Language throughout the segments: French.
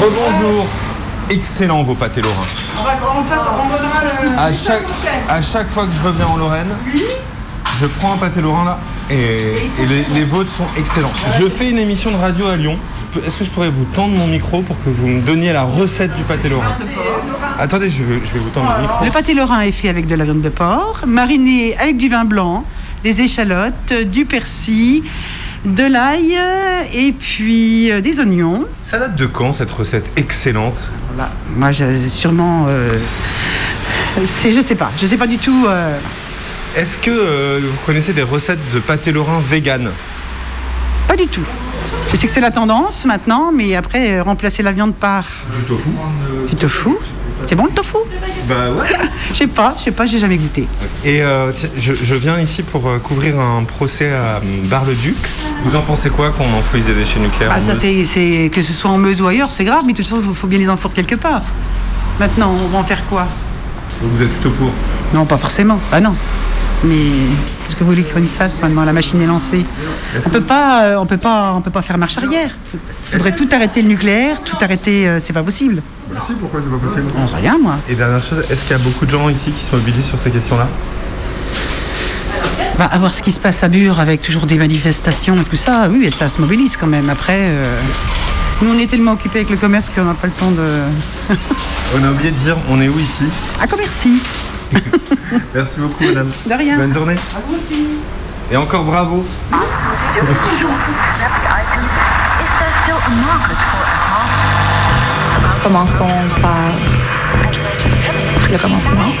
Rebonjour. Excellent vos pâtés lorrains. On va on passe, on donnera le. À chaque, prochain. à chaque fois que je reviens en Lorraine, je prends un pâté lorrain là et, et les, les vôtres sont excellents. Je fais une émission de radio à Lyon. Est-ce que je pourrais vous tendre mon micro pour que vous me donniez la recette du pâté lorrain? Attendez, je vais, je vais vous tendre le micro. Le pâté lorrain est fait avec de la viande de porc, mariné avec du vin blanc, des échalotes, du persil, de l'ail et puis euh, des oignons. Ça date de quand cette recette excellente? Voilà. Moi, j'ai sûrement. euh, c'est, je sais pas. Je sais pas du tout. euh, Est-ce que euh, vous connaissez des recettes de pâté lorrain vegan? Pas du tout. Je sais que c'est la tendance maintenant, mais après, remplacer la viande par Du tofu du tofu. C'est bon le tofu? Bah ouais. Je sais pas, je sais pas, j'ai jamais goûté. Et euh, tiens, je, je viens ici pour euh, couvrir un procès à euh, Bar-le-Duc. Vous en pensez quoi qu'on enfouisse des déchets nucléaires Ah, en ça, Meuse? c'est, c'est- que ce soit en Meuse ou ailleurs, c'est grave, mais de toute façon, il faut bien les enfourrer quelque part. Maintenant, on va en faire quoi? Donc Vous êtes plutôt pour? Non, pas forcément. Bah non. Mais qu'est-ce que vous voulez qu'on y fasse maintenant La machine est lancée. On peut pas, euh, on peut pas, on peut pas faire marche arrière. Il faudrait tout arrêter le nucléaire, tout arrêter. euh, c'est pas possible. Bah si, pourquoi c'est pas possible On sait rien, moi. Et dernière chose, est-ce qu'il y a beaucoup de gens ici qui se mobilisent sur ces questions-là Bah, à voir ce qui se passe à Bure avec toujours des manifestations et tout ça, oui, et ça se mobilise quand même. Après, euh, nous, on est tellement occupés avec le commerce qu'on n'a pas le temps de. On a oublié de dire, on est où ici À commerci Merci beaucoup, madame. De rien. Bonne journée. À vous aussi. Et encore bravo. Commençons par le commencement,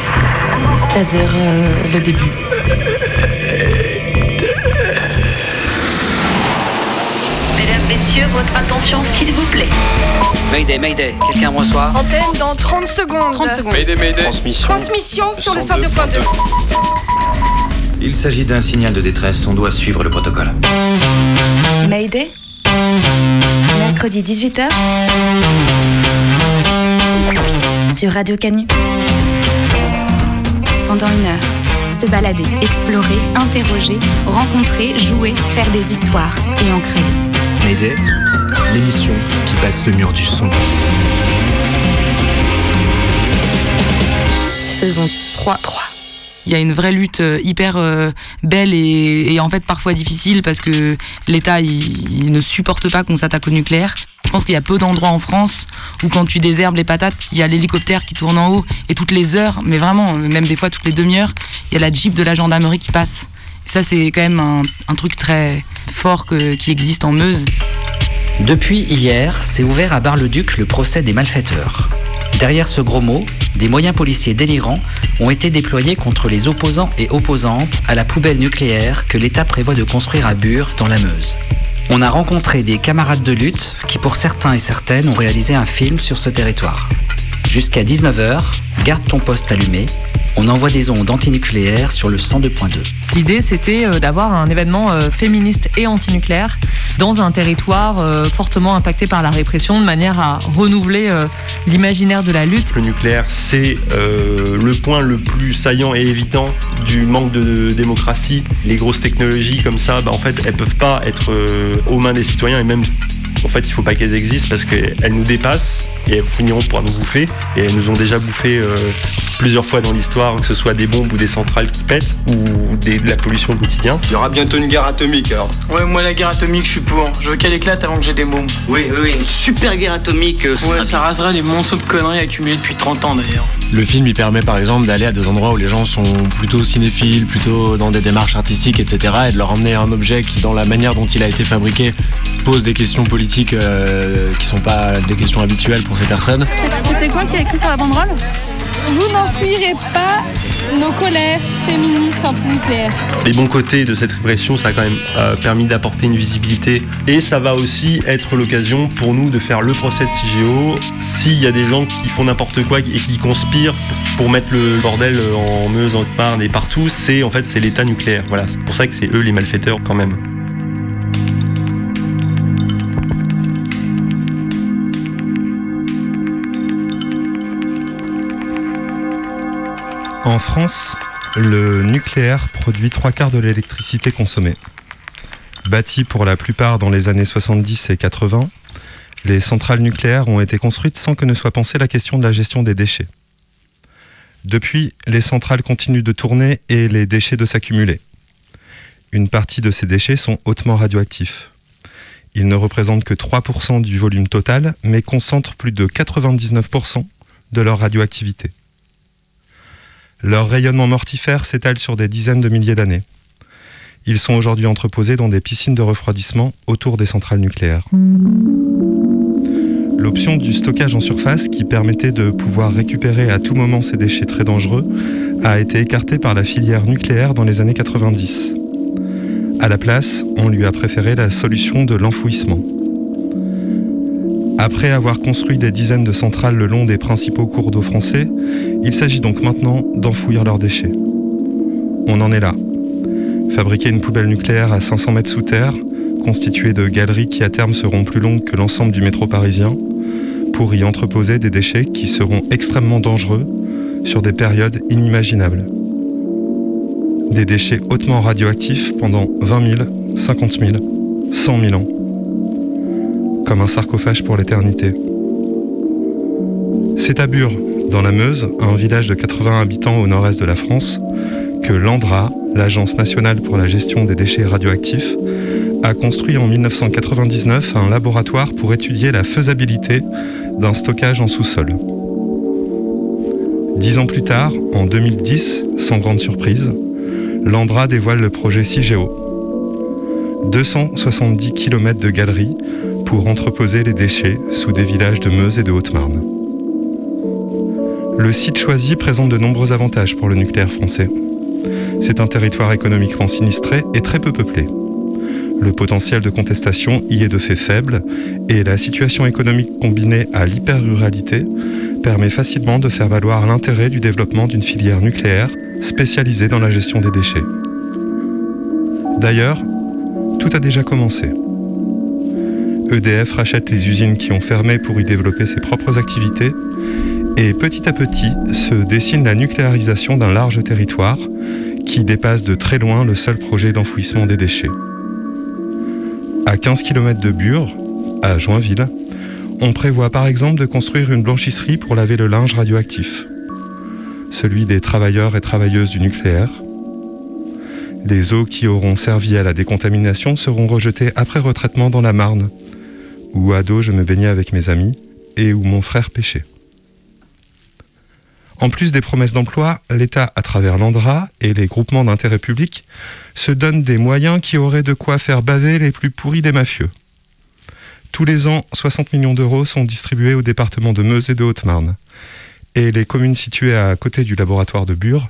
c'est-à-dire euh, le début. Votre attention s'il vous plaît. Mayday, Mayday, quelqu'un me reçoit Antenne dans 30 secondes. 30 secondes. Transmission. Transmission sur le 102.2. Il s'agit d'un signal de détresse, on doit suivre le protocole. Mayday, mercredi 18h, sur Radio Canu. Pendant une heure, se balader, explorer, interroger, rencontrer, jouer, faire des histoires et en créer. Mayday, l'émission qui passe le mur du son. Saison 3. 3. Il y a une vraie lutte euh, hyper euh, belle et, en fait parfois difficile parce que l'État ne supporte pas qu'on s'attaque au nucléaire. Je pense qu'il y a peu d'endroits en France où quand tu désherbes les patates, il y a l'hélicoptère qui tourne en haut et toutes les heures, mais vraiment, même des fois toutes les demi-heures, il y a la jeep de la gendarmerie qui passe. Ça c'est quand même un, truc très fort qui existe en Meuse. Depuis hier, s'est ouvert à Bar-le-Duc le procès des malfaiteurs. Derrière ce gros mot, des moyens policiers délirants ont été déployés contre les opposants et opposantes à la poubelle nucléaire que l'État prévoit de construire à Bure, dans la Meuse. On a rencontré des camarades de lutte qui, pour certains et certaines, ont réalisé un film sur ce territoire. Jusqu'à 19h, garde ton poste allumé. On envoie des ondes antinucléaires sur le 102.2. L'idée, c'était euh, d'avoir un événement euh, féministe et antinucléaire dans un territoire euh, fortement impacté par la répression, de manière à renouveler l'imaginaire de la lutte. Le nucléaire, c'est euh, le point le plus saillant et évident du manque de démocratie. Les grosses technologies comme ça, bah, en fait, elles peuvent pas être euh, aux mains des citoyens et même, en fait, il faut pas qu'elles existent parce qu'elles nous dépassent et elles finiront par nous bouffer. Et elles nous ont déjà bouffé euh, plusieurs fois dans l'histoire, que ce soit des bombes ou des centrales qui pètent ou des- de la pollution au quotidien. Il y aura bientôt une guerre atomique alors. Ouais, moi la guerre atomique, je suis pour. Je veux qu'elle éclate avant que j'ai des bombes. Oui, oui, oui, une super guerre atomique. euh, ce Ouais, sera ça raserait les monceaux de conneries accumulés depuis 30 ans d'ailleurs. Le film il permet par exemple d'aller à des endroits où les gens sont plutôt cinéphiles, plutôt dans des démarches artistiques, etc. et de leur emmener un objet qui, dans la manière dont il a été fabriqué, pose des questions politiques euh, qui sont pas des questions habituelles pour ces personnes. C'était quoi qui a écrit sur la banderole? Vous n'enfuirez pas nos colères féministes antinucléaires. Les bons côtés de cette répression, ça a quand même euh, permis d'apporter une visibilité et ça va aussi être l'occasion pour nous de faire le procès de CIGEO. S'il y a des gens qui font n'importe quoi et qui conspirent pour mettre le bordel en Meuse, en Haute-Marne et partout, c'est en fait c'est l'État nucléaire. Voilà, c'est pour ça que c'est eux les malfaiteurs quand même. En France, le nucléaire produit trois quarts de l'électricité consommée. Bâties pour la plupart dans les années 70 et 80, les centrales nucléaires ont été construites sans que ne soit pensée la question de la gestion des déchets. Depuis, les centrales continuent de tourner et les déchets de s'accumuler. Une partie de ces déchets sont hautement radioactifs. Ils ne représentent que 3% du volume total, mais concentrent plus de 99% de leur radioactivité. Leur rayonnement mortifère s'étale sur des dizaines de milliers d'années. Ils sont aujourd'hui entreposés dans des piscines de refroidissement autour des centrales nucléaires. L'option du stockage en surface, qui permettait de pouvoir récupérer à tout moment ces déchets très dangereux, a été écartée par la filière nucléaire dans les années 90. À la place, on lui a préféré la solution de l'enfouissement. Après avoir construit des dizaines de centrales le long des principaux cours d'eau français, il s'agit donc maintenant d'enfouir leurs déchets. On en est là. Fabriquer une poubelle nucléaire à 500 mètres sous terre, constituée de galeries qui à terme seront plus longues que l'ensemble du métro parisien, pour y entreposer des déchets qui seront extrêmement dangereux sur des périodes inimaginables des déchets hautement radioactifs pendant 20 000, 50 000, 100 000 ans, comme un sarcophage pour l'éternité. C'est à Bure, dans la Meuse, un village de 80 habitants au nord-est de la France, que l'ANDRA, l'Agence nationale pour la gestion des déchets radioactifs, a construit en 1999 un laboratoire pour étudier la faisabilité d'un stockage en sous-sol. Dix ans plus tard, en 2010, sans grande surprise, l'Andra dévoile le projet CIGEO. 270 km de galeries pour entreposer les déchets sous des villages de Meuse et de Haute-Marne. Le site choisi présente de nombreux avantages pour le nucléaire français. C'est un territoire économiquement sinistré et très peu peuplé. Le potentiel de contestation y est de fait faible et la situation économique combinée à l'hyper-ruralité permet facilement de faire valoir l'intérêt du développement d'une filière nucléaire spécialisée dans la gestion des déchets. D'ailleurs, tout a déjà commencé. EDF rachète les usines qui ont fermé pour y développer ses propres activités et petit à petit se dessine la nucléarisation d'un large territoire qui dépasse de très loin le seul projet d'enfouissement des déchets. À 15 km de Bure, à Joinville, on prévoit par exemple de construire une blanchisserie pour laver le linge radioactif celui des travailleurs et travailleuses du nucléaire. Les eaux qui auront servi à la décontamination seront rejetées après retraitement dans la Marne, où à dos je me baignais avec mes amis et où mon frère pêchait. En plus des promesses d'emploi, l'État, à travers l'ANDRA et les groupements d'intérêt public, se donne des moyens qui auraient de quoi faire baver les plus pourris des mafieux. Tous les ans, 60 millions d'euros sont distribués au département de Meuse et de Haute-Marne et les communes situées à côté du laboratoire de Bure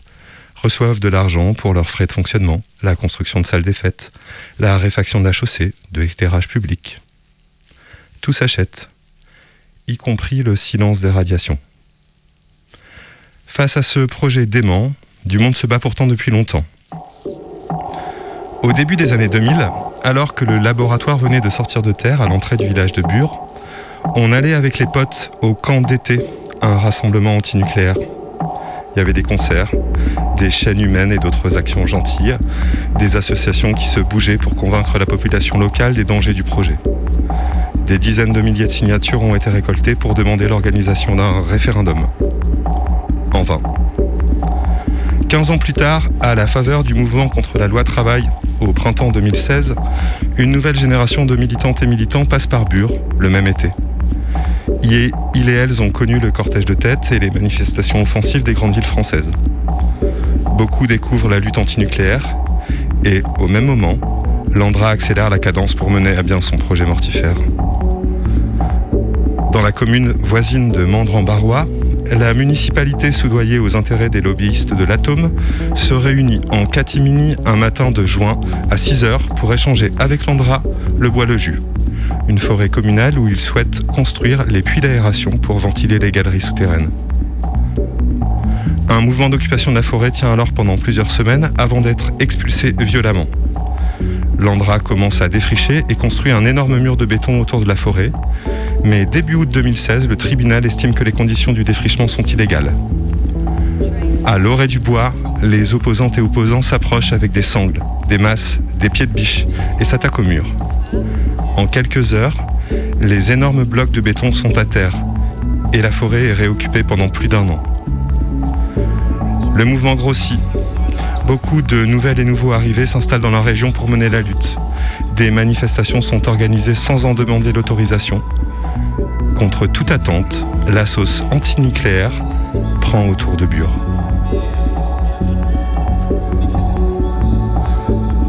reçoivent de l'argent pour leurs frais de fonctionnement, la construction de salles des fêtes, la réfaction de la chaussée, de l'éclairage public. Tout s'achète, y compris le silence des radiations. Face à ce projet dément, du monde se bat pourtant depuis longtemps. Au début des années 2000, alors que le laboratoire venait de sortir de terre à l'entrée du village de Bure, on allait avec les potes au camp d'été un rassemblement antinucléaire. Il y avait des concerts, des chaînes humaines et d'autres actions gentilles, des associations qui se bougeaient pour convaincre la population locale des dangers du projet. Des dizaines de milliers de signatures ont été récoltées pour demander l'organisation d'un référendum. En vain. 15 ans plus tard, à la faveur du mouvement contre la loi travail au printemps 2016, une nouvelle génération de militantes et militants passe par Bure le même été il et elles ont connu le cortège de tête et les manifestations offensives des grandes villes françaises. Beaucoup découvrent la lutte antinucléaire et, au même moment, l'Andra accélère la cadence pour mener à bien son projet mortifère. Dans la commune voisine de Mandran-Barrois, la municipalité soudoyée aux intérêts des lobbyistes de l'atome se réunit en catimini un matin de juin à 6 h pour échanger avec l'Andra le bois le jus une forêt communale où ils souhaitent construire les puits d'aération pour ventiler les galeries souterraines. Un mouvement d'occupation de la forêt tient alors pendant plusieurs semaines avant d'être expulsé violemment. L'Andra commence à défricher et construit un énorme mur de béton autour de la forêt, mais début août 2016, le tribunal estime que les conditions du défrichement sont illégales. À l'orée du bois, les opposantes et opposants s'approchent avec des sangles, des masses, des pieds de biche et s'attaquent au mur. En quelques heures, les énormes blocs de béton sont à terre et la forêt est réoccupée pendant plus d'un an. Le mouvement grossit. Beaucoup de nouvelles et nouveaux arrivés s'installent dans la région pour mener la lutte. Des manifestations sont organisées sans en demander l'autorisation. Contre toute attente, la sauce antinucléaire prend autour de Bure.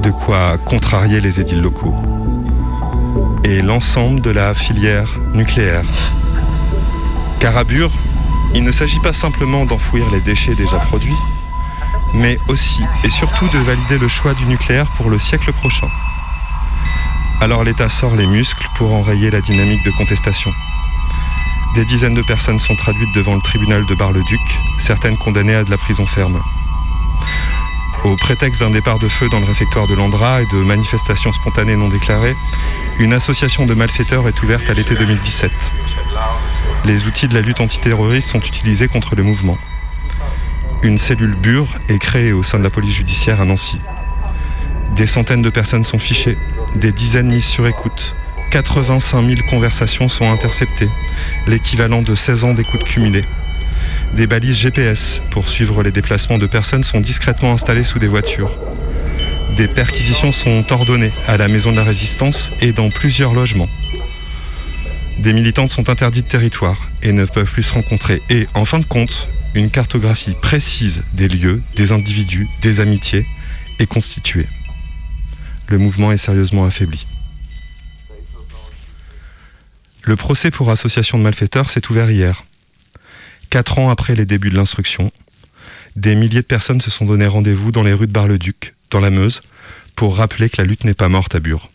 De quoi contrarier les édiles locaux et l'ensemble de la filière nucléaire. Car à Bure, il ne s'agit pas simplement d'enfouir les déchets déjà produits, mais aussi et surtout de valider le choix du nucléaire pour le siècle prochain. Alors l'État sort les muscles pour enrayer la dynamique de contestation. Des dizaines de personnes sont traduites devant le tribunal de Bar-le-Duc, certaines condamnées à de la prison ferme. Au prétexte d'un départ de feu dans le réfectoire de Landra et de manifestations spontanées non déclarées, une association de malfaiteurs est ouverte à l'été 2017. Les outils de la lutte antiterroriste sont utilisés contre le mouvement. Une cellule bure est créée au sein de la police judiciaire à Nancy. Des centaines de personnes sont fichées, des dizaines mises sur écoute. 85 000 conversations sont interceptées, l'équivalent de 16 ans d'écoute cumulée. Des balises GPS pour suivre les déplacements de personnes sont discrètement installées sous des voitures. Des perquisitions sont ordonnées à la Maison de la Résistance et dans plusieurs logements. Des militantes sont interdites de territoire et ne peuvent plus se rencontrer. Et en fin de compte, une cartographie précise des lieux, des individus, des amitiés est constituée. Le mouvement est sérieusement affaibli. Le procès pour association de malfaiteurs s'est ouvert hier. Quatre ans après les débuts de l'instruction, des milliers de personnes se sont donné rendez-vous dans les rues de Bar-le-Duc, dans la Meuse, pour rappeler que la lutte n'est pas morte à Bure.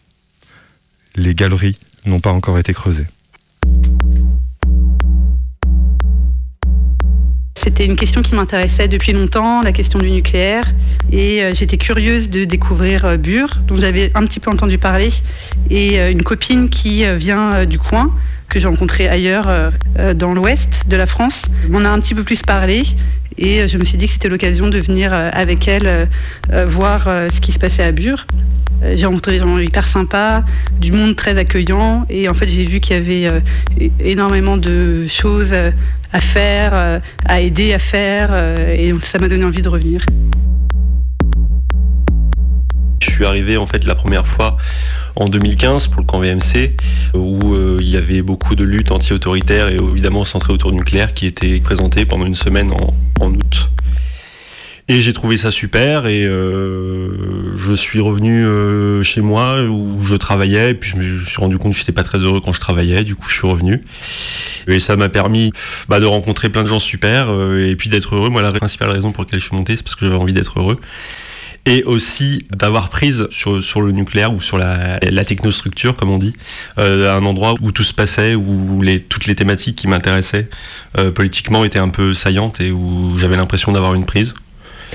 Les galeries n'ont pas encore été creusées. C'était une question qui m'intéressait depuis longtemps, la question du nucléaire. Et euh, j'étais curieuse de découvrir euh, Bure, dont j'avais un petit peu entendu parler. Et euh, une copine qui vient du coin, que j'ai rencontrée ailleurs dans l'ouest de la France, m'en a un petit peu plus parlé. Et je me suis dit que c'était l'occasion de venir avec elle voir ce qui se passait à Bure. J'ai rencontré des gens hyper sympas, du monde très accueillant. Et en fait, j'ai vu qu'il y avait énormément de choses à faire, euh, à aider à faire. Euh, et ça m'a donné envie de revenir. Suis arrivé en fait la première fois en 2015 pour le camp VMC où euh, il y avait beaucoup de luttes anti-autoritaires et évidemment centrées autour du nucléaire qui étaient présentées pendant une semaine en août. Et j'ai trouvé ça super et euh, je suis revenu euh, chez moi où je travaillais et puis je me suis rendu compte que j'étais pas très heureux quand je travaillais, du coup je suis revenu. Et ça m'a permis bah, de rencontrer plein de gens super et puis d'être heureux. Moi la principale raison pour laquelle je suis monté c'est parce que j'avais envie d'être heureux et aussi d'avoir prise sur, le nucléaire ou sur la, technostructure, comme on dit, euh, un endroit où tout se passait, où toutes les thématiques qui m'intéressaient euh, politiquement étaient un peu saillantes et où j'avais l'impression d'avoir une prise.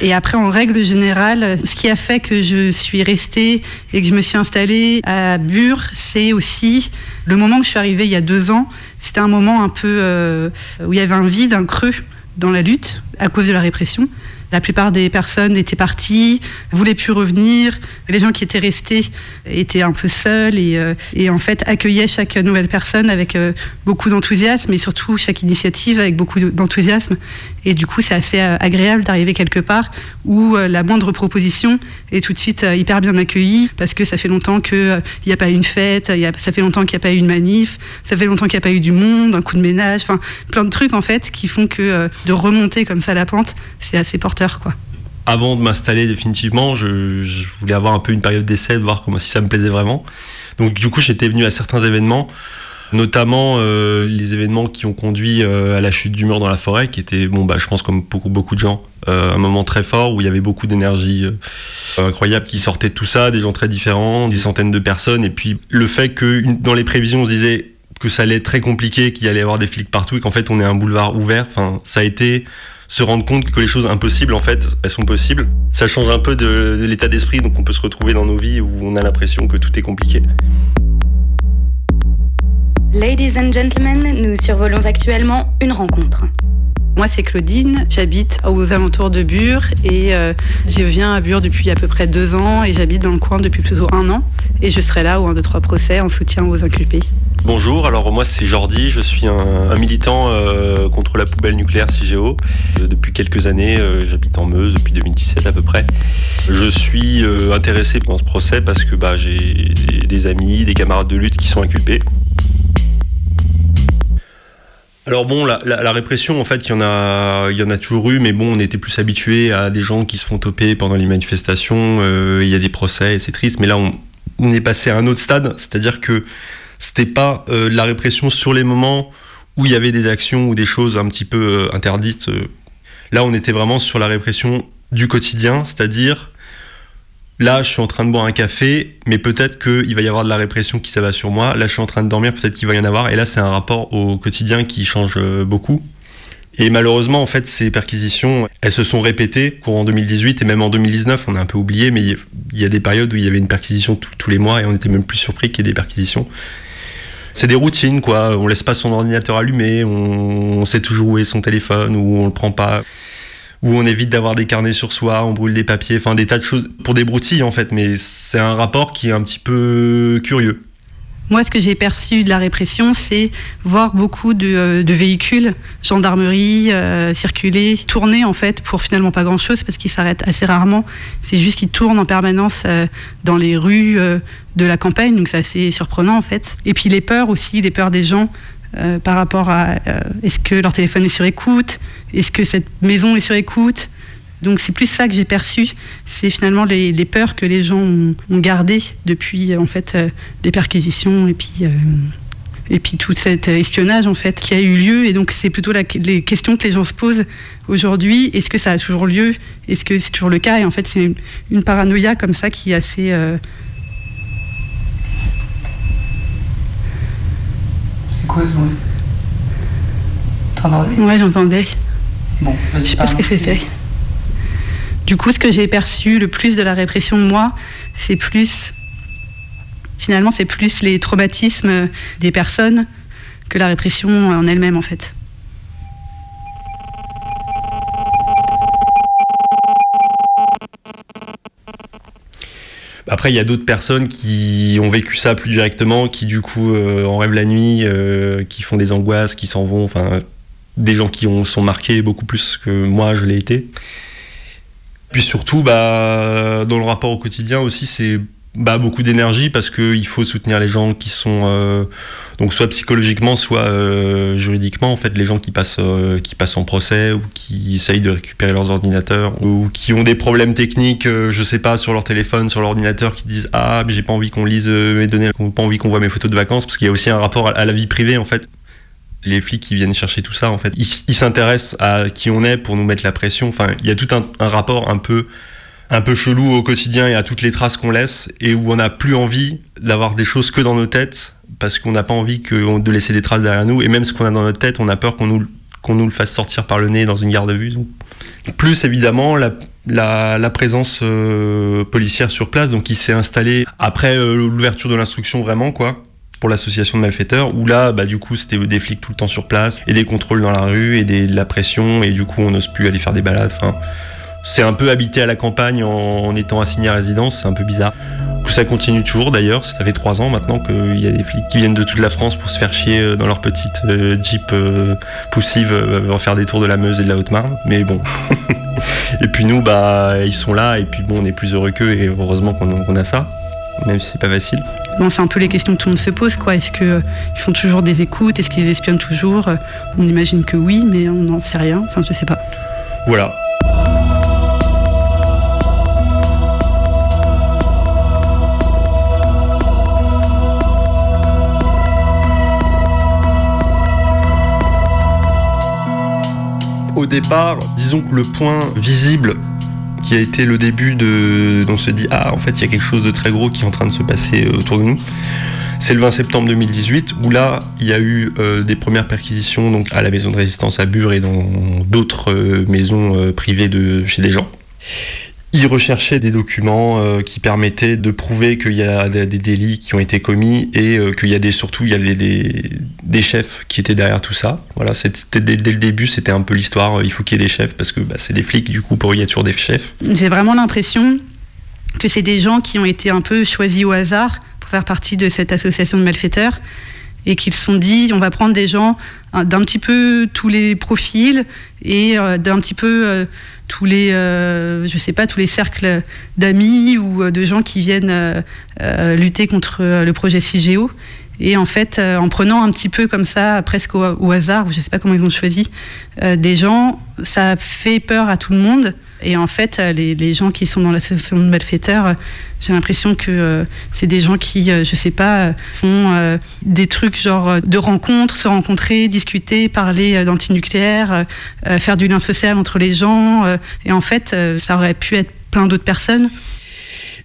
Et après, en règle générale, ce qui a fait que je suis restée et que je me suis installée à Bure, c'est aussi le moment où je suis arrivée il y a deux ans. C'était un moment un peu euh, où il y avait un vide, un creux dans la lutte à cause de la répression. La plupart des personnes étaient parties, voulaient plus revenir. Les gens qui étaient restés étaient un peu seuls et, euh, en fait accueillaient chaque nouvelle personne avec euh, beaucoup d'enthousiasme et surtout chaque initiative avec beaucoup d'enthousiasme. Et du coup, c'est assez euh, agréable d'arriver quelque part où la moindre proposition est tout de suite hyper bien accueillie parce que ça fait longtemps qu'il n'y a pas eu une fête, ça fait longtemps qu'il n'y a pas eu une manif, ça fait longtemps qu'il n'y a pas eu du monde, un coup de ménage, enfin plein de trucs en fait qui font que de remonter comme ça la pente, c'est assez porteur avant de m'installer définitivement, je, voulais avoir un peu une période d'essai, de voir comment si ça me plaisait vraiment. Donc du coup, j'étais venu à certains événements, notamment euh, les événements qui ont conduit euh, à la chute du mur dans la forêt, qui était, bon, bah, je pense comme beaucoup, beaucoup de gens, euh, un moment très fort où il y avait beaucoup d'énergie incroyable qui sortait de tout ça, des gens très différents, des centaines de personnes, et puis le fait que dans les prévisions, on se disait que ça allait être très compliqué, qu'il allait y avoir des flics partout, et qu'en fait, on est un boulevard ouvert. Enfin, ça a été se rendre compte que les choses impossibles, en fait, elles sont possibles. Ça change un peu de, l'état d'esprit, donc on peut se retrouver dans nos vies où on a l'impression que tout est compliqué. Ladies and gentlemen, nous survolons actuellement une rencontre. Moi, c'est Claudine. J'habite aux alentours de Bure et euh, je viens à Bure depuis à peu près deux ans et j'habite dans le coin depuis plutôt un an. Et je serai là au 1, 2, 3 procès en soutien aux inculpés. Bonjour, alors moi c'est Jordi, je suis un, militant euh, contre la poubelle nucléaire CIGEO. Euh, depuis quelques années, j'habite en Meuse depuis 2017 à peu près. Je suis intéressé dans ce procès parce que bah, j'ai des amis, des camarades de lutte qui sont inculpés. Alors bon, la, répression, en fait, il y, en a, il y en a toujours eu, mais bon, on était plus habitué à des gens qui se font toper pendant les manifestations, euh, il y a des procès, c'est triste, mais là, on, est passé à un autre stade, c'est-à-dire que c'était pas euh, la répression sur les moments où il y avait des actions ou des choses un petit peu euh, interdites. Là, on était vraiment sur la répression du quotidien, c'est-à-dire Là, je suis en train de boire un café, mais peut-être qu'il va y avoir de la répression qui s'abat sur moi. Là, je suis en train de dormir, peut-être qu'il va y en avoir. Et là, c'est un rapport au quotidien qui change euh, beaucoup. Et malheureusement, en fait, ces perquisitions, elles se sont répétées courant 2018 et même en 2019, on a un peu oublié, mais il y a des périodes où il y avait une perquisition tous les mois et on était même plus surpris qu'il y ait des perquisitions. C'est des routines, quoi. On laisse pas son ordinateur allumé, on, on sait toujours où est son téléphone ou on le prend pas où on évite d'avoir des carnets sur soi, on brûle des papiers, enfin des tas de choses pour des broutilles en fait, mais c'est un rapport qui est un petit peu curieux. Moi, ce que j'ai perçu de la répression, c'est voir beaucoup de, euh, véhicules, gendarmerie, euh, circuler, tourner en fait pour finalement pas grand-chose parce qu'ils s'arrêtent assez rarement. C'est juste qu'ils tournent en permanence euh, dans les rues de la campagne, donc c'est assez surprenant en fait. Et puis les peurs aussi, les peurs des gens euh, par rapport à euh, est-ce que leur téléphone est sur écoute, est-ce que cette maison est sur écoute. Donc c'est plus ça que j'ai perçu, c'est finalement les, peurs que les gens ont, gardées depuis en fait euh, les perquisitions et puis et puis tout cet espionnage en fait qui a eu lieu. Et donc c'est plutôt les questions que les gens se posent aujourd'hui. Est-ce que ça a toujours lieu? Est-ce que c'est toujours le cas? Et en fait c'est une, paranoïa comme ça qui est assez quoi ce bruit T'entendais Ouais, j'entendais. Bon, vas-y, Je sais pas ce que c'était. Du coup, ce que j'ai perçu le plus de la répression, moi, c'est plus. Finalement, c'est plus les traumatismes des personnes que la répression en elle-même, en fait. Après, il y a d'autres personnes qui ont vécu ça plus directement, qui du coup euh, en rêvent la nuit, euh, qui font des angoisses, qui s'en vont. Enfin, des gens qui ont, sont marqués beaucoup plus que moi, je l'ai été. Puis surtout, bah, dans le rapport au quotidien aussi, c'est bah, beaucoup d'énergie parce qu'il faut soutenir les gens qui sont euh, donc soit psychologiquement soit euh, juridiquement en fait les gens qui passent euh, qui passent en procès ou qui essayent de récupérer leurs ordinateurs ou qui ont des problèmes techniques je sais pas sur leur téléphone sur l'ordinateur qui disent ah j'ai pas envie qu'on lise mes données pas envie qu'on voit mes photos de vacances parce qu'il y a aussi un rapport à la vie privée en fait. Les flics qui viennent chercher tout ça en fait ils s'intéressent à qui on est pour nous mettre la pression. Enfin il y a tout un rapport un peu un peu chelou au quotidien et à toutes les traces qu'on laisse et où on n'a plus envie d'avoir des choses que dans nos têtes parce qu'on n'a pas envie de laisser des traces derrière nous et même ce qu'on a dans notre tête on a peur qu'on nous, le fasse sortir par le nez dans une garde à vue. Plus évidemment la, présence euh, policière sur place donc qui s'est installée après euh, l'ouverture de l'instruction vraiment quoi pour l'association de malfaiteurs où là bah du coup c'était des flics tout le temps sur place et des contrôles dans la rue et de la pression et du coup on n'ose plus aller faire des balades enfin c'est un peu habité à la campagne en, étant assigné à résidence, c'est un peu bizarre. Ça continue toujours d'ailleurs, ça fait trois ans maintenant qu'il y a des flics qui viennent de toute la France pour se faire chier euh, dans leur petite euh, Jeep euh, poussive, faire des tours de la Meuse et de la Haute-Marne. Mais bon. et puis nous, bah, ils sont là et puis bon, on est plus heureux qu'eux et heureusement qu'on a ça, même si c'est pas facile. Bon, c'est un peu les questions que tout le monde se pose, quoi. Est-ce qu'ils font toujours des écoutes? Est-ce qu'ils espionnent toujours? On imagine que oui, mais on n'en sait rien. Enfin, je sais pas. Voilà. Au départ, disons que le point visible qui a été le début de. On se dit, ah, en fait, il y a quelque chose de très gros qui est en train de se passer euh, autour de nous. C'est le 20 septembre 2018 où là, il y a eu euh, des premières perquisitions donc, à la maison de résistance à Bure et dans d'autres euh, maisons privées de, chez des gens. Ils recherchaient des documents euh, qui permettaient de prouver qu'il y a des, délits qui ont été commis et euh, qu'il y a des, surtout il y des, des chefs qui étaient derrière tout ça. Voilà, c'était dès, le début, c'était un peu l'histoire. Il faut qu'il y ait des chefs parce que bah, c'est des flics, du coup, pour y être sur des chefs. J'ai vraiment l'impression que c'est des gens qui ont été un peu choisis au hasard pour faire partie de cette association de malfaiteurs et qu'ils se sont dit on va prendre des gens d'un petit peu tous les profils et euh, d'un petit peu euh, tous les euh, je sais pas tous les cercles d'amis ou de gens qui viennent lutter contre le projet CIGEO et en fait en prenant un petit peu comme ça presque au, hasard je sais pas comment ils ont choisi des gens ça fait peur à tout le monde et en fait, euh, les, gens qui sont dans l'association de malfaiteurs, euh, j'ai l'impression que euh, c'est des gens qui, euh, je sais pas, font des trucs genre de rencontres, se rencontrer, discuter, parler d'antinucléaire, faire du lien social entre les gens. et en fait, ça aurait pu être plein d'autres personnes.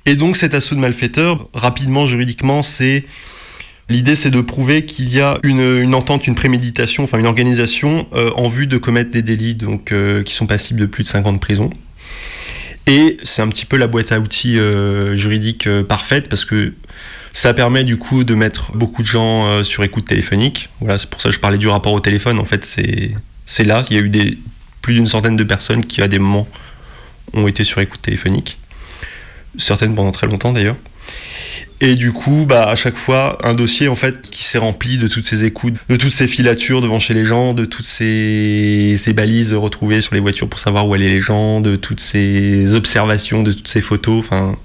Et donc cet assaut de malfaiteurs, rapidement juridiquement, c'est l'idée, c'est de prouver qu'il y a une, entente, une préméditation, enfin une organisation en vue de commettre des délits donc qui sont passibles de plus de 5 ans de prison. Et c'est un petit peu la boîte à outils euh, juridique euh, parfaite parce que ça permet du coup de mettre beaucoup de gens euh, sur écoute téléphonique. Voilà, c'est pour ça que je parlais du rapport au téléphone. En fait, c'est là. Il y a eu des, plus d'une centaine de personnes qui, à des moments, ont été sur écoute téléphonique. Certaines pendant très longtemps d'ailleurs. Et du coup, bah, à chaque fois, un dossier en fait qui s'est rempli de toutes ces écoutes, de toutes ces filatures devant chez les gens, de toutes ces, balises retrouvées sur les voitures pour savoir où allaient les gens, de toutes ces observations, de toutes ces photos. Enfin,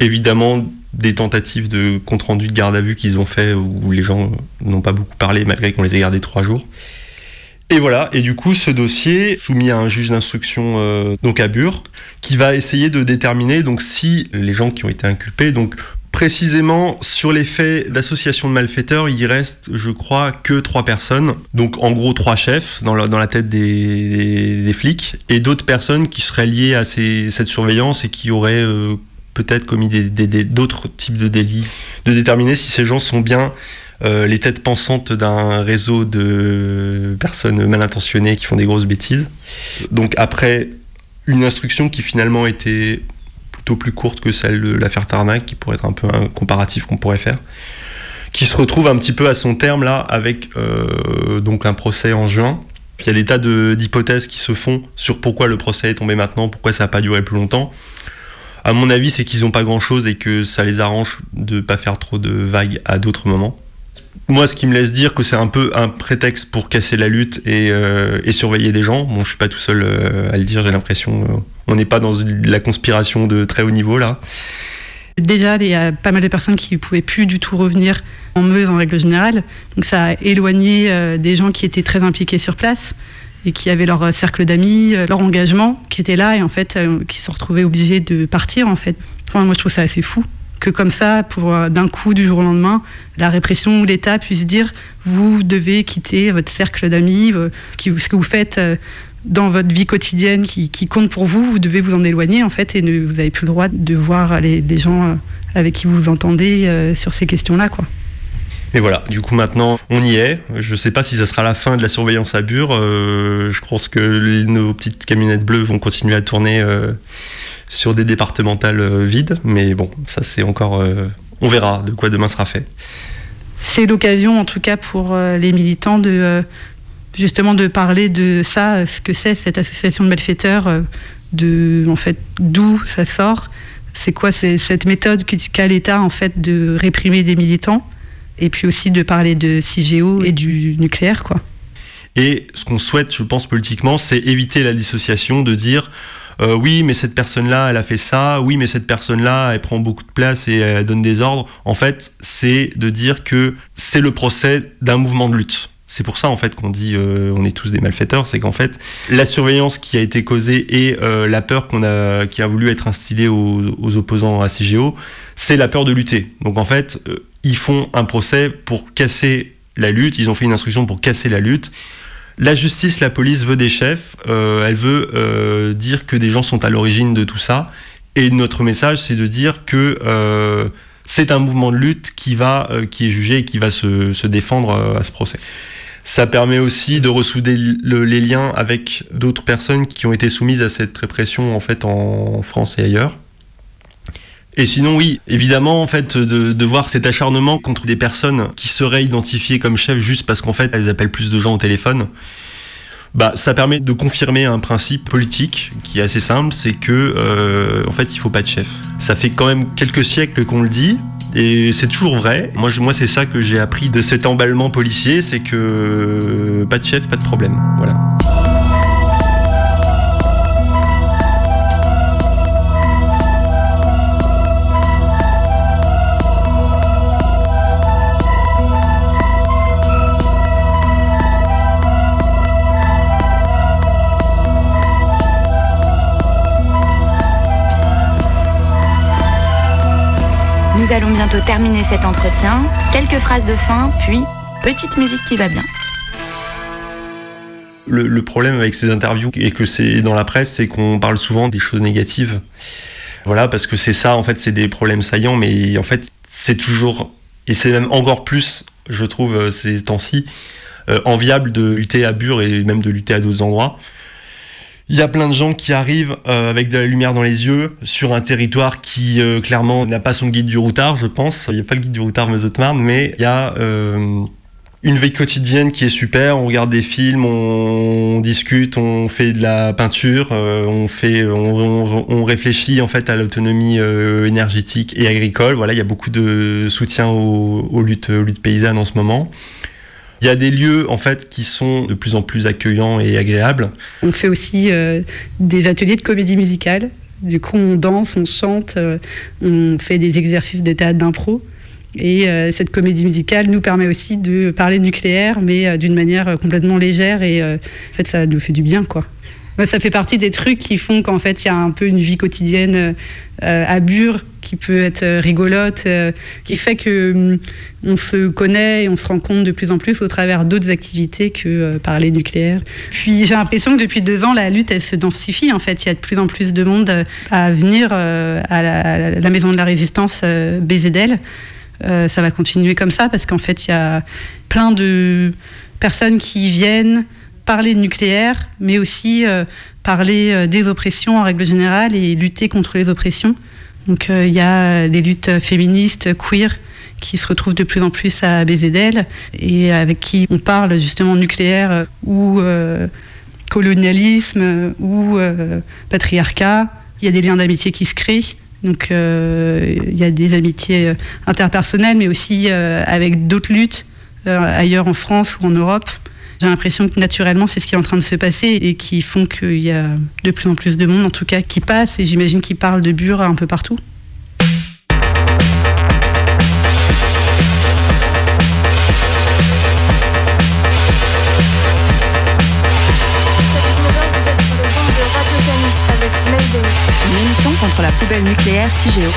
évidemment, des tentatives de compte rendu de garde à vue qu'ils ont fait où les gens n'ont pas beaucoup parlé malgré qu'on les ait gardés trois jours. Et voilà, et du coup, ce dossier soumis à un juge d'instruction euh, donc à Bure, qui va essayer de déterminer donc si les gens qui ont été inculpés, donc précisément sur les faits d'association de malfaiteurs, il reste, je crois, que trois personnes, donc en gros trois chefs dans la, tête des, flics, et d'autres personnes qui seraient liées à cette surveillance et qui auraient euh, peut-être commis d'autres types de délits, de déterminer si ces gens sont bien euh, les têtes pensantes d'un réseau de personnes mal intentionnées qui font des grosses bêtises. Donc après une instruction qui finalement était plutôt plus courte que celle de l'affaire Tarnac, qui pourrait être un peu un comparatif qu'on pourrait faire, qui se retrouve un petit peu à son terme là avec euh, donc un procès en juin. Il y a des tas d'hypothèses qui se font sur pourquoi le procès est tombé maintenant, pourquoi ça n'a pas duré plus longtemps. À mon avis, c'est qu'ils n'ont pas grand-chose et que ça les arrange de pas faire trop de vagues à d'autres moments. Moi, ce qui me laisse dire que c'est un peu un prétexte pour casser la lutte et, euh, surveiller des gens. Bon, je suis pas tout seul euh, à le dire, j'ai l'impression. euh, on n'est pas dans la conspiration de très haut niveau là. Déjà, il y a pas mal de personnes qui ne pouvaient plus du tout revenir en Meuse en règle générale. Donc ça a éloigné euh, des gens qui étaient très impliqués sur place et qui avaient leur cercle d'amis, leur engagement, qui était là et en fait qui se retrouvaient obligés de partir en fait. Moi je trouve ça assez fou que comme ça, pour euh, d'un coup du jour au lendemain, la répression ou l'État puisse dire vous devez quitter votre cercle d'amis, euh, ce, que vous faites euh, dans votre vie quotidienne qui, compte pour vous, vous devez vous en éloigner en fait et ne, vous n'avez plus le droit de voir les, gens avec qui vous vous entendez sur ces questions-là. quoi. Mais voilà, du coup maintenant on y est. Je sais pas si ça sera la fin de la surveillance à Bure. Je pense que nos petites camionnettes bleues vont continuer à tourner sur des départementales euh, vides. Mais bon, ça c'est encore. euh, on verra de quoi demain sera fait. C'est l'occasion en tout cas pour euh, les militants de justement de parler de ça, ce que c'est cette association de malfaiteurs, de en fait d'où ça sort, c'est quoi cette méthode qu'a l'État en fait de réprimer des militants, et puis aussi de parler de CIGEO et du nucléaire quoi. Et ce qu'on souhaite, je pense, politiquement, c'est éviter la dissociation de dire euh, oui, mais cette personne-là, elle a fait ça, oui, mais cette personne-là, elle prend beaucoup de place et elle donne des ordres. En fait, c'est de dire que c'est le procès d'un mouvement de lutte. C'est pour ça en fait qu'on dit euh, on est tous des malfaiteurs, c'est qu'en fait la surveillance qui a été causée et euh, la peur qu'on a qui a voulu être instillée aux, aux opposants à CGO, c'est la peur de lutter. Donc en fait, euh, ils font un procès pour casser la lutte, ils ont fait une instruction pour casser la lutte. La justice, la police veut des chefs, euh, elle veut euh, dire que des gens sont à l'origine de tout ça. Et notre message, c'est de dire que euh, c'est un mouvement de lutte qui va, euh, qui est jugé et qui va se, se défendre euh, à ce procès. Ça permet aussi de ressouder le- les liens avec d'autres personnes qui ont été soumises à cette répression en fait en France et ailleurs. Et sinon, oui, évidemment, en fait, de, voir cet acharnement contre des personnes qui seraient identifiées comme chefs juste parce qu'en fait, elles appellent plus de gens au téléphone, bah, ça permet de confirmer un principe politique qui est assez simple, c'est que, euh, en fait, il faut pas de chef. Ça fait quand même quelques siècles qu'on le dit, et c'est toujours vrai. Moi, moi c'est ça que j'ai appris de cet emballement policier, c'est que euh, pas de chef, pas de problème. Voilà. Nous allons bientôt terminer cet entretien. Quelques phrases de fin, puis petite musique qui va bien. Le, problème avec ces interviews et que c'est dans la presse, c'est qu'on parle souvent des choses négatives. Voilà, parce que c'est ça, en fait, c'est des problèmes saillants, mais en fait, c'est toujours, et c'est même encore plus, je trouve, euh, ces temps-ci, euh, enviable de lutter à Bure et même de lutter à d'autres endroits. Il y a plein de gens qui arrivent euh, avec de la lumière dans les yeux sur un territoire qui euh, clairement n'a pas son guide du routard, je pense. Il n'y a pas le guide du routard Meuse-Haute-Marne, mais il y a euh, une vie quotidienne qui est super. On regarde des films, on, discute, on fait de la peinture, euh, on fait, on, réfléchit en fait à l'autonomie euh, énergétique et agricole. Voilà, il y a beaucoup de soutien aux luttes, aux luttes paysannes en ce moment. Il y a des lieux en fait qui sont de plus en plus accueillants et agréables. On fait aussi euh, des ateliers de comédie musicale. Du coup, on danse, on chante, euh, on fait des exercices de théâtre d'impro. Et euh, cette comédie musicale nous permet aussi de parler nucléaire, mais d'une manière complètement légère. Et en fait, ça nous fait du bien, quoi. Ça fait partie des trucs qui font qu'en fait, il y a un peu une vie quotidienne euh, euh, à Bure qui peut être euh, rigolote, euh, qui fait que hum, on se connaît et on se rend compte de plus en plus au travers d'autres activités que euh, parler nucléaire. Puis j'ai l'impression que depuis deux ans, la lutte, elle se densifie. En fait, il y a de plus en plus de monde à venir à, la, Maison de la Résistance BZL. Euh, ça va continuer comme ça parce qu'en fait, il y a plein de personnes qui viennent parler de nucléaire, mais aussi euh, parler euh, des oppressions en règle générale et lutter contre les oppressions. Donc euh, il y a les luttes féministes, queer, qui se retrouvent de plus en plus à BZL et avec qui on parle justement nucléaire ou colonialisme ou patriarcat. Il y a des liens d'amitié qui se créent. Donc il y a des amitiés interpersonnelles, mais aussi avec d'autres luttes ailleurs en France ou en Europe. J'ai l'impression que naturellement, c'est ce qui est en train de se passer et qui font qu'il y a de plus en plus de monde, en tout cas, qui passe et j'imagine qui parle de Bure un peu partout. Une émission contre la poubelle nucléaire CIGEO.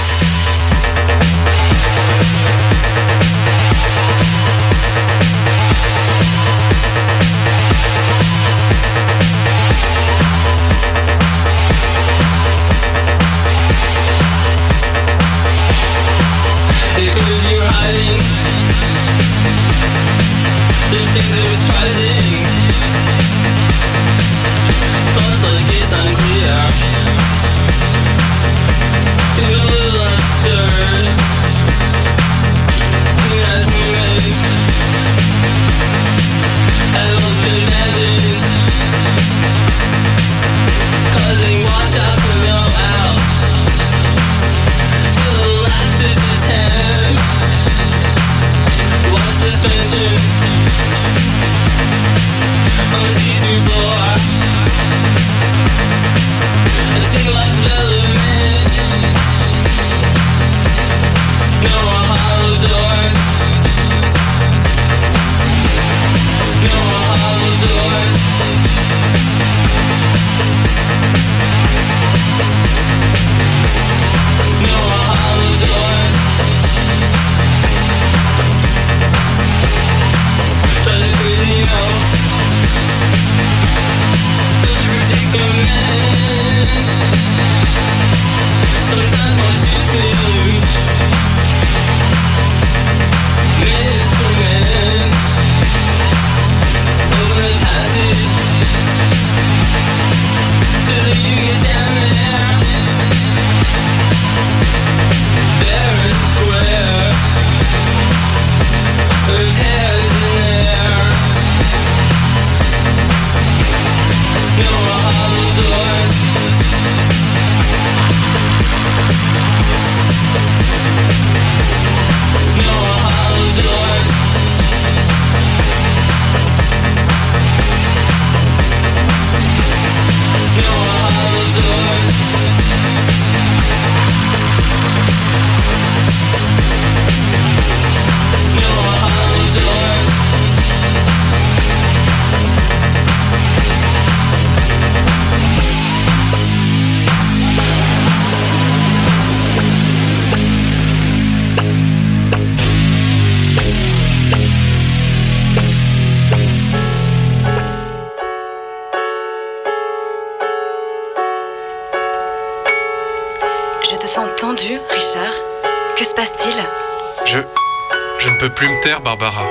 Peux plus me taire, Barbara.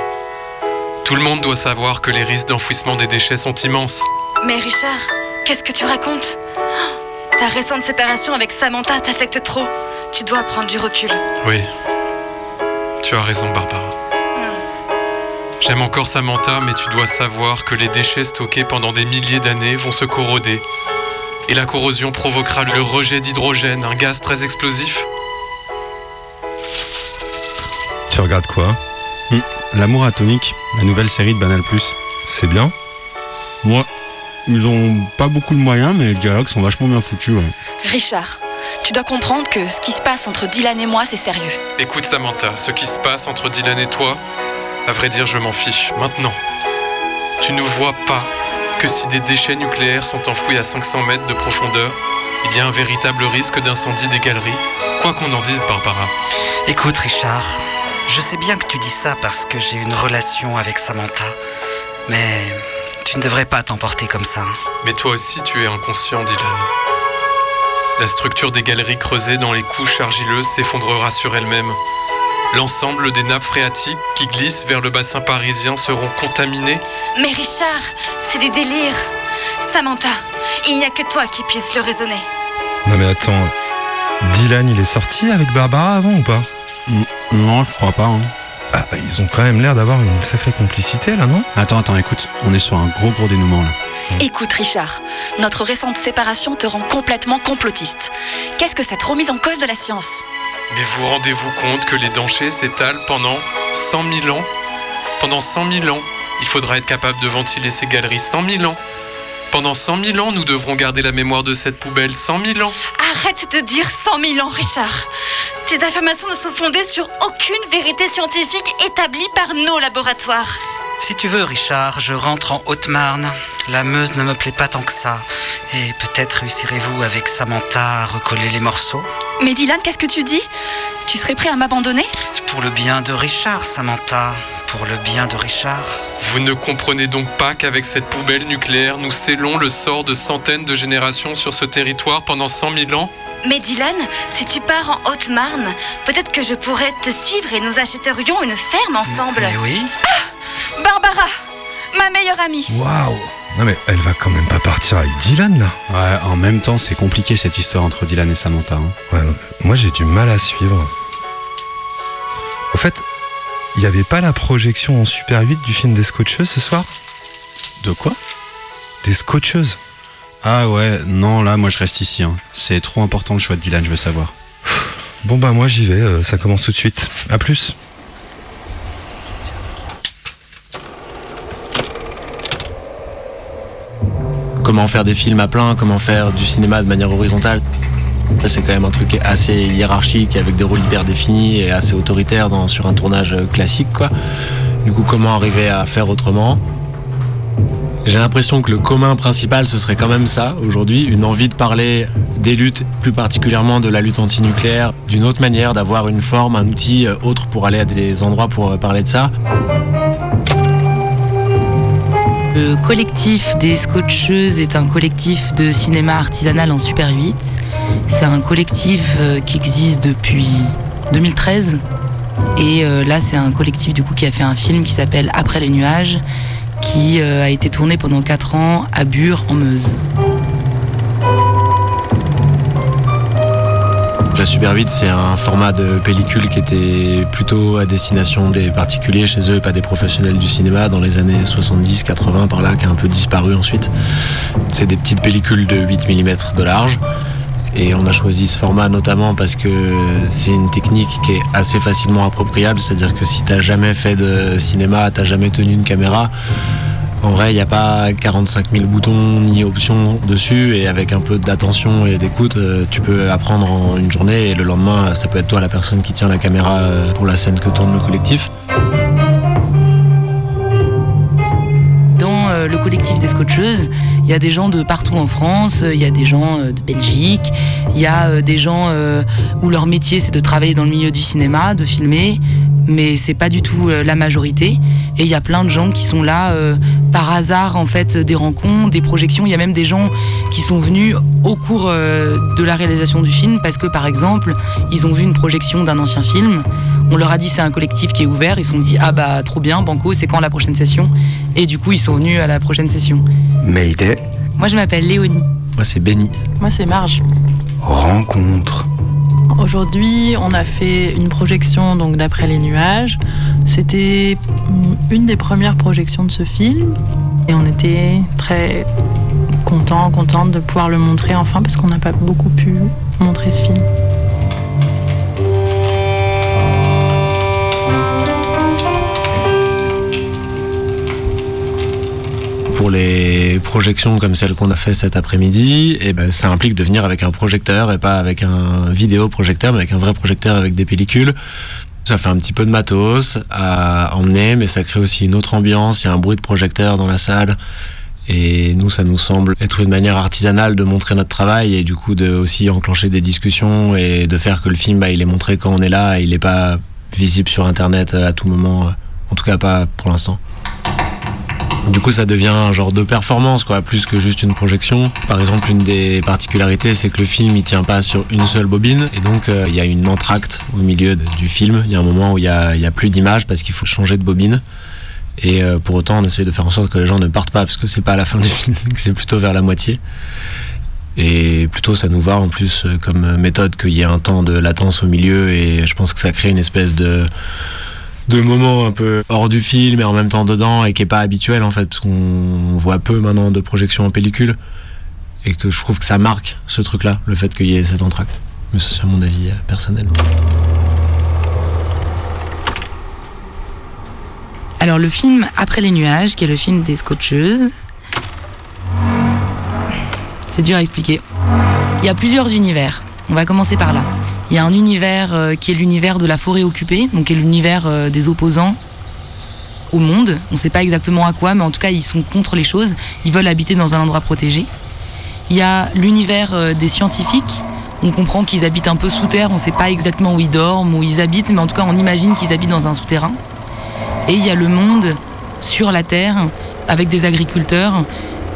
Tout le monde doit savoir que les risques d'enfouissement des déchets sont immenses. Mais Richard, qu'est-ce que tu racontes? Oh, Ta récente séparation avec Samantha t'affecte trop. Tu dois prendre du recul. Oui. Tu as raison, Barbara. J'aime encore Samantha, mais tu dois savoir que les déchets stockés pendant des milliers d'années vont se corroder. Et la corrosion provoquera le rejet d'hydrogène, un gaz très explosif. Tu regardes quoi Hmm. L'amour atomique, la nouvelle série de Banal Plus. C'est bien Ouais. Ils ont pas beaucoup de moyens, mais les dialogues sont vachement bien foutus. ouais. Richard, tu dois comprendre que ce qui se passe entre Dylan et moi, c'est sérieux. Écoute, Samantha, ce qui se passe entre Dylan et toi, à vrai dire, je m'en fiche. Maintenant, tu ne vois pas que si des déchets nucléaires sont enfouis à 500 mètres de profondeur, il y a un véritable risque d'incendie des galeries, quoi qu'on en dise, Barbara. Écoute, Richard, je sais bien que tu dis ça parce que j'ai une relation avec Samantha, mais tu ne devrais pas t'emporter comme ça. Mais toi aussi, tu es inconscient, Dylan. La structure des galeries creusées dans les couches argileuses s'effondrera sur elle-même. L'ensemble des nappes phréatiques qui glissent vers le bassin parisien seront contaminées. Mais Richard, c'est du délire. Samantha, il n'y a que toi qui puisse le raisonner. Non mais attends, Dylan il est sorti avec Barbara avant ou pas? Non, je crois pas. hein. Ah bah ils ont quand même l'air d'avoir une sacrée complicité là, non? Attends, attends, écoute, on est sur un gros gros dénouement là. Écoute Richard, notre récente séparation te rend complètement complotiste. Qu'est-ce que cette remise en cause de la science? Mais vous rendez-vous compte que les dangers s'étalent pendant 100 000 ans? Pendant 100 000 ans, il faudra être capable de ventiler ces galeries 100 000 ans. Pendant 100 000 ans, nous devrons garder la mémoire de cette poubelle 100 000 ans. Arrête de dire 100 000 ans, Richard. Tes affirmations ne sont fondées sur aucune vérité scientifique établie par nos laboratoires. Si tu veux, Richard, je rentre en Haute-Marne. La Meuse ne me plaît pas tant que ça. Et peut-être réussirez-vous avec Samantha à recoller les morceaux? Mais Dylan, qu'est-ce que tu dis? Tu serais prêt à m'abandonner? C'est pour le bien de Richard, Samantha. Pour le bien de Richard. Vous ne comprenez donc pas qu'avec cette poubelle nucléaire, nous scellons le sort de centaines de générations sur ce territoire pendant 100 000 ans? Mais Dylan, si tu pars en Haute-Marne, peut-être que je pourrais te suivre et nous achèterions une ferme ensemble. Mais oui. Barbara, ma meilleure amie. Waouh Non mais elle va quand même pas partir avec Dylan là Ouais, en même temps, c'est compliqué cette histoire entre Dylan et Samantha. hein. Ouais, moi j'ai du mal à suivre. Au fait, il n'y avait pas la projection en Super 8 du film des Scotcheuses ce soir? De quoi? Des Scotcheuses Ah ouais, non, là, moi je reste ici. hein. C'est trop important le choix de Dylan, je veux savoir. Bon bah moi j'y vais, euh, ça commence tout de suite. À plus. Comment faire des films à plein, comment faire du cinéma de manière horizontale. C'est quand même un truc assez hiérarchique avec des rôles hyper définis et assez autoritaire sur un tournage classique. Du coup comment arriver à faire autrement? J'ai l'impression que le commun principal ce serait quand même ça aujourd'hui, une envie de parler des luttes, plus particulièrement de la lutte antinucléaire, d'une autre manière, d'avoir une forme, un outil euh, autre pour aller à des endroits pour euh, parler de ça. Le collectif des Scotcheuses est un collectif de cinéma artisanal en Super 8. C'est un collectif euh, qui existe depuis 2013. Et euh, là, c'est un collectif du coup qui a fait un film qui s'appelle Après les nuages, qui euh, a été tourné pendant 4 ans à Bure, en Meuse. La Super 8, c'est un format de pellicule qui était plutôt à destination des particuliers chez eux et pas des professionnels du cinéma dans les années 70-80 par là, qui a un peu disparu ensuite. C'est des petites pellicules de 8 mm de large. Et on a choisi ce format notamment parce que c'est une technique qui est assez facilement appropriable, c'est-à-dire que si t'as jamais fait de cinéma, t'as jamais tenu une caméra, en vrai, il n'y a pas 45 000 boutons ni options dessus et avec un peu d'attention et d'écoute, euh, tu peux apprendre en une journée et le lendemain, ça peut être toi la personne qui tient la caméra euh, pour la scène que tourne le collectif. Dans euh, le collectif des Scotcheuses, il y a des gens de partout en France, il y a des gens de Belgique, il y a des gens où leur métier c'est de travailler dans le milieu du cinéma, de filmer, mais c'est pas du tout euh, la majorité. Et il y a plein de gens qui sont là euh, par hasard, en fait, des rencontres, des projections. Il y a même des gens qui sont venus au cours euh, de la réalisation du film parce que, par exemple, ils ont vu une projection d'un ancien film. On leur a dit c'est un collectif qui est ouvert. Ils se sont dit ah bah trop bien, Banco, c'est quand la prochaine session? Et du coup, ils sont venus à la prochaine session. Mayday. Moi, je m'appelle Léonie. Moi, c'est Benny. Moi, c'est Marge. Rencontre. Aujourd'hui, on a fait une projection donc d'après les nuages. C'était mm, une des premières projections de ce film et on était très contents, contentes de pouvoir le montrer enfin parce qu'on n'a pas beaucoup pu montrer ce film. Pour les projections comme celle qu'on a fait cet après-midi, eh ben, ça implique de venir avec un projecteur et pas avec un vidéoprojecteur, mais avec un vrai projecteur avec des pellicules. Ça fait un petit peu de matos à emmener, mais ça crée aussi une autre ambiance. Il y a un bruit de projecteur dans la salle. Et nous, ça nous semble être une manière artisanale de montrer notre travail et du coup de aussi enclencher des discussions et de faire que le film, bah, il est montré quand on est là et il n'est pas visible sur Internet à tout moment. En tout cas, pas pour l'instant. Du coup, ça devient un genre de performance, quoi, plus que juste une projection. Par exemple, une des particularités, c'est que le film, il tient pas sur une seule bobine, et donc euh, il y a une entracte au milieu du film. Il y a un moment où il y a, plus d'image parce qu'il faut changer de bobine. Et euh, pour autant, on essaie de faire en sorte que les gens ne partent pas, parce que c'est pas à la fin du film, c'est plutôt vers la moitié. Et plutôt, ça nous va en plus euh, comme méthode qu'il y ait un temps de latence au milieu, et je pense que ça crée une espèce de de moments un peu hors du film et en même temps dedans et qui est pas habituel en fait parce qu'on voit peu maintenant de projections en pellicule et que je trouve que ça marque ce truc là le fait qu'il y ait cet entracte mais ça c'est mon avis euh, personnel Alors le film Après les nuages, qui est le film des scotcheuses, c'est dur à expliquer. Il y a plusieurs univers. On va commencer par là. Il y a un univers euh, qui est l'univers de la forêt occupée, donc qui est l'univers euh, des opposants au monde. On ne sait pas exactement à quoi, mais en tout cas ils sont contre les choses. Ils veulent habiter dans un endroit protégé. Il y a l'univers euh, des scientifiques. On comprend qu'ils habitent un peu sous terre. On ne sait pas exactement où ils dorment, où ils habitent, mais en tout cas on imagine qu'ils habitent dans un souterrain. Et il y a le monde sur la terre avec des agriculteurs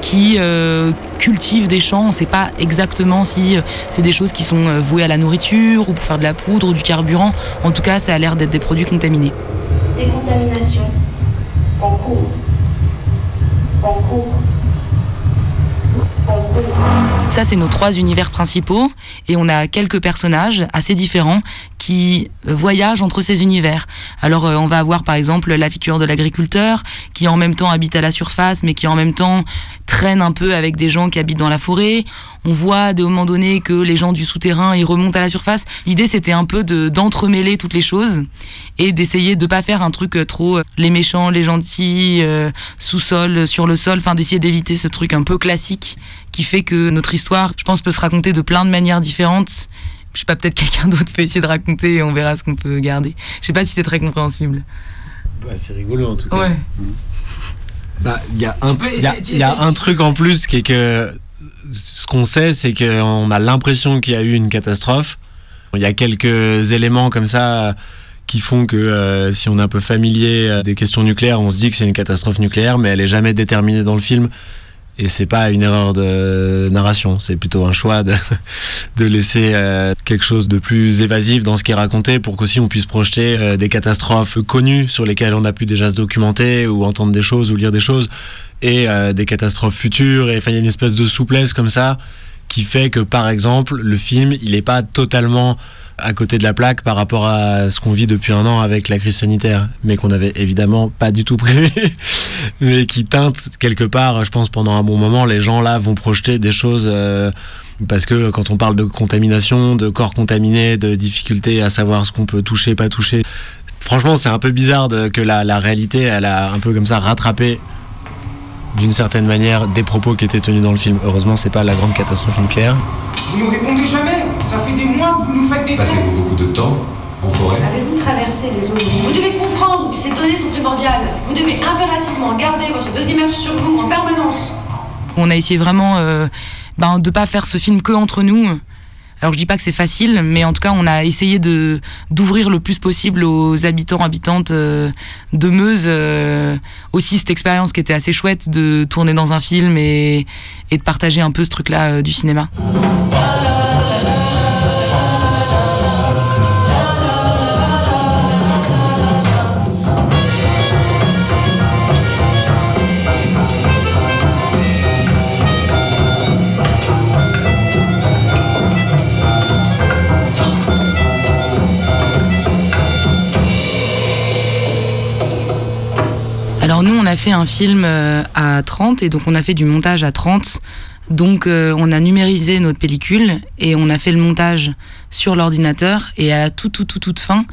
qui euh, cultivent des champs. On ne sait pas exactement si euh, c'est des choses qui sont euh, vouées à la nourriture ou pour faire de la poudre ou du carburant. En tout cas, ça a l'air d'être des produits contaminés. Décontamination. En cours. En cours. En cours. Ça, c'est nos trois univers principaux. Et on a quelques personnages assez différents qui euh, voyagent entre ces univers. Alors, on va avoir par exemple la figure de l'agriculteur qui en même temps habite à la surface, mais qui en même temps traîne un peu avec des gens qui habitent dans la forêt. On voit à des moments donnés que les gens du souterrain, ils remontent à la surface. L'idée, c'était un peu de d'entremêler toutes les choses et d'essayer de pas faire un truc euh, trop euh, les méchants, les gentils, euh, sous-sol, sur le sol. Enfin, d'essayer d'éviter ce truc un peu classique qui fait que notre histoire, je pense, peut se raconter de plein de manières différentes. Je sais pas, peut-être quelqu'un d'autre peut essayer de raconter et on verra ce qu'on peut garder. Je sais pas si c'est très compréhensible. Bah, c'est rigolo en tout cas. Ouais. Bah, il y a un, y a- y a truc en plus qui est que ce qu'on sait, c'est qu'on a l'impression qu'il y a eu une catastrophe. Il y a quelques éléments comme ça qui font que euh, si on est un peu familier euh, des questions nucléaires, on se dit que c'est une catastrophe nucléaire, mais elle est jamais déterminée dans le film. Et c'est pas une erreur de narration, c'est plutôt un choix de, de laisser euh, quelque chose de plus évasif dans ce qui est raconté pour qu'aussi on puisse projeter euh, des catastrophes connues sur lesquelles on a pu déjà se documenter ou entendre des choses ou lire des choses et euh, des catastrophes futures. Et il y a une espèce de souplesse comme ça qui fait que par exemple le film il n'est pas totalement à côté de la plaque par rapport à ce qu'on vit depuis un an avec la crise sanitaire, mais qu'on avait évidemment pas du tout prévu, mais qui teinte quelque part, je pense pendant un bon moment, les gens là vont projeter des choses euh, parce que quand on parle de contamination, de corps contaminés, de difficultés à savoir ce qu'on peut toucher, pas toucher, franchement c'est un peu bizarre de- que la, la réalité elle a un peu comme ça rattrapé d'une certaine manière des propos qui étaient tenus dans le film. Heureusement c'est pas la grande catastrophe nucléaire. Vous nous répondez jamais Ça fait des mois que vous nous faites des tests Passez-vous beaucoup de temps en forêt Avez-vous traversé les zones Vous devez comprendre que ces données sont primordiales. Vous devez impérativement garder votre dosimétre sur vous en permanence. On a essayé vraiment euh, ben, de pas faire ce film que entre nous, Alors je dis pas que c'est facile, mais en tout cas on a essayé de d'ouvrir le plus possible aux habitants habitantes euh, de Meuse euh, aussi cette expérience qui était assez chouette de tourner dans un film et, et de partager un peu ce truc-là euh, du cinéma. On a fait un film euh, à 30 et donc on a fait du montage à 30. Donc euh, on a numérisé notre pellicule et on a fait le montage sur l'ordinateur et à la toute toute toute toute fin,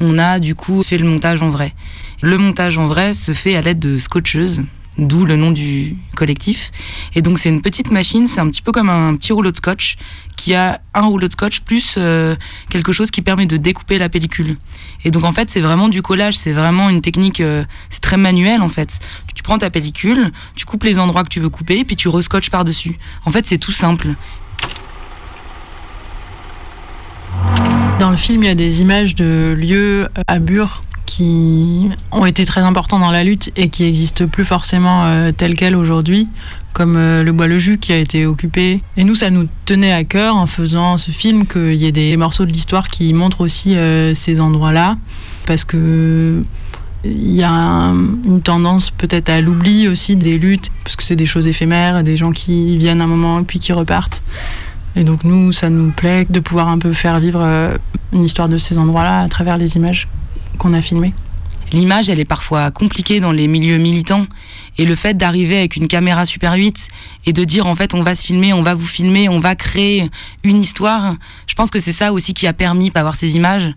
on a du coup fait le montage en vrai. Le montage en vrai se fait à l'aide de scotcheuses, d'où le nom du collectif. Et donc c'est une petite machine, c'est un petit peu comme un petit rouleau de scotch qui a un rouleau de scotch plus euh, quelque chose qui permet de découper la pellicule. Et donc en fait c'est vraiment du collage, c'est vraiment une technique, euh, c'est très manuel en fait. Tu, prends ta pellicule, tu coupes les endroits que tu veux couper, puis tu rescotches par-dessus. En fait c'est tout simple. Dans le film, il y a des images de lieux à Bure qui ont été très importants dans la lutte et qui n'existent plus forcément euh, tels quels aujourd'hui, comme euh, le bois le jus qui a été occupé. Et nous, ça nous tenait à cœur en faisant ce film qu'il y ait des morceaux de l'histoire qui montrent aussi euh, ces endroits-là, parce que il y a un- une tendance peut-être à l'oubli aussi des luttes, parce que c'est des choses éphémères, des gens qui viennent un moment puis qui repartent. Et donc nous, ça nous plaît de pouvoir un peu faire vivre euh, une histoire de ces endroits-là à travers les images L'image, elle est parfois compliquée dans les milieux militants. Et le fait d'arriver avec une caméra Super 8 et de dire en fait on va se filmer, on va vous filmer, on va créer une histoire, je pense que c'est ça aussi qui a permis d'avoir ces images.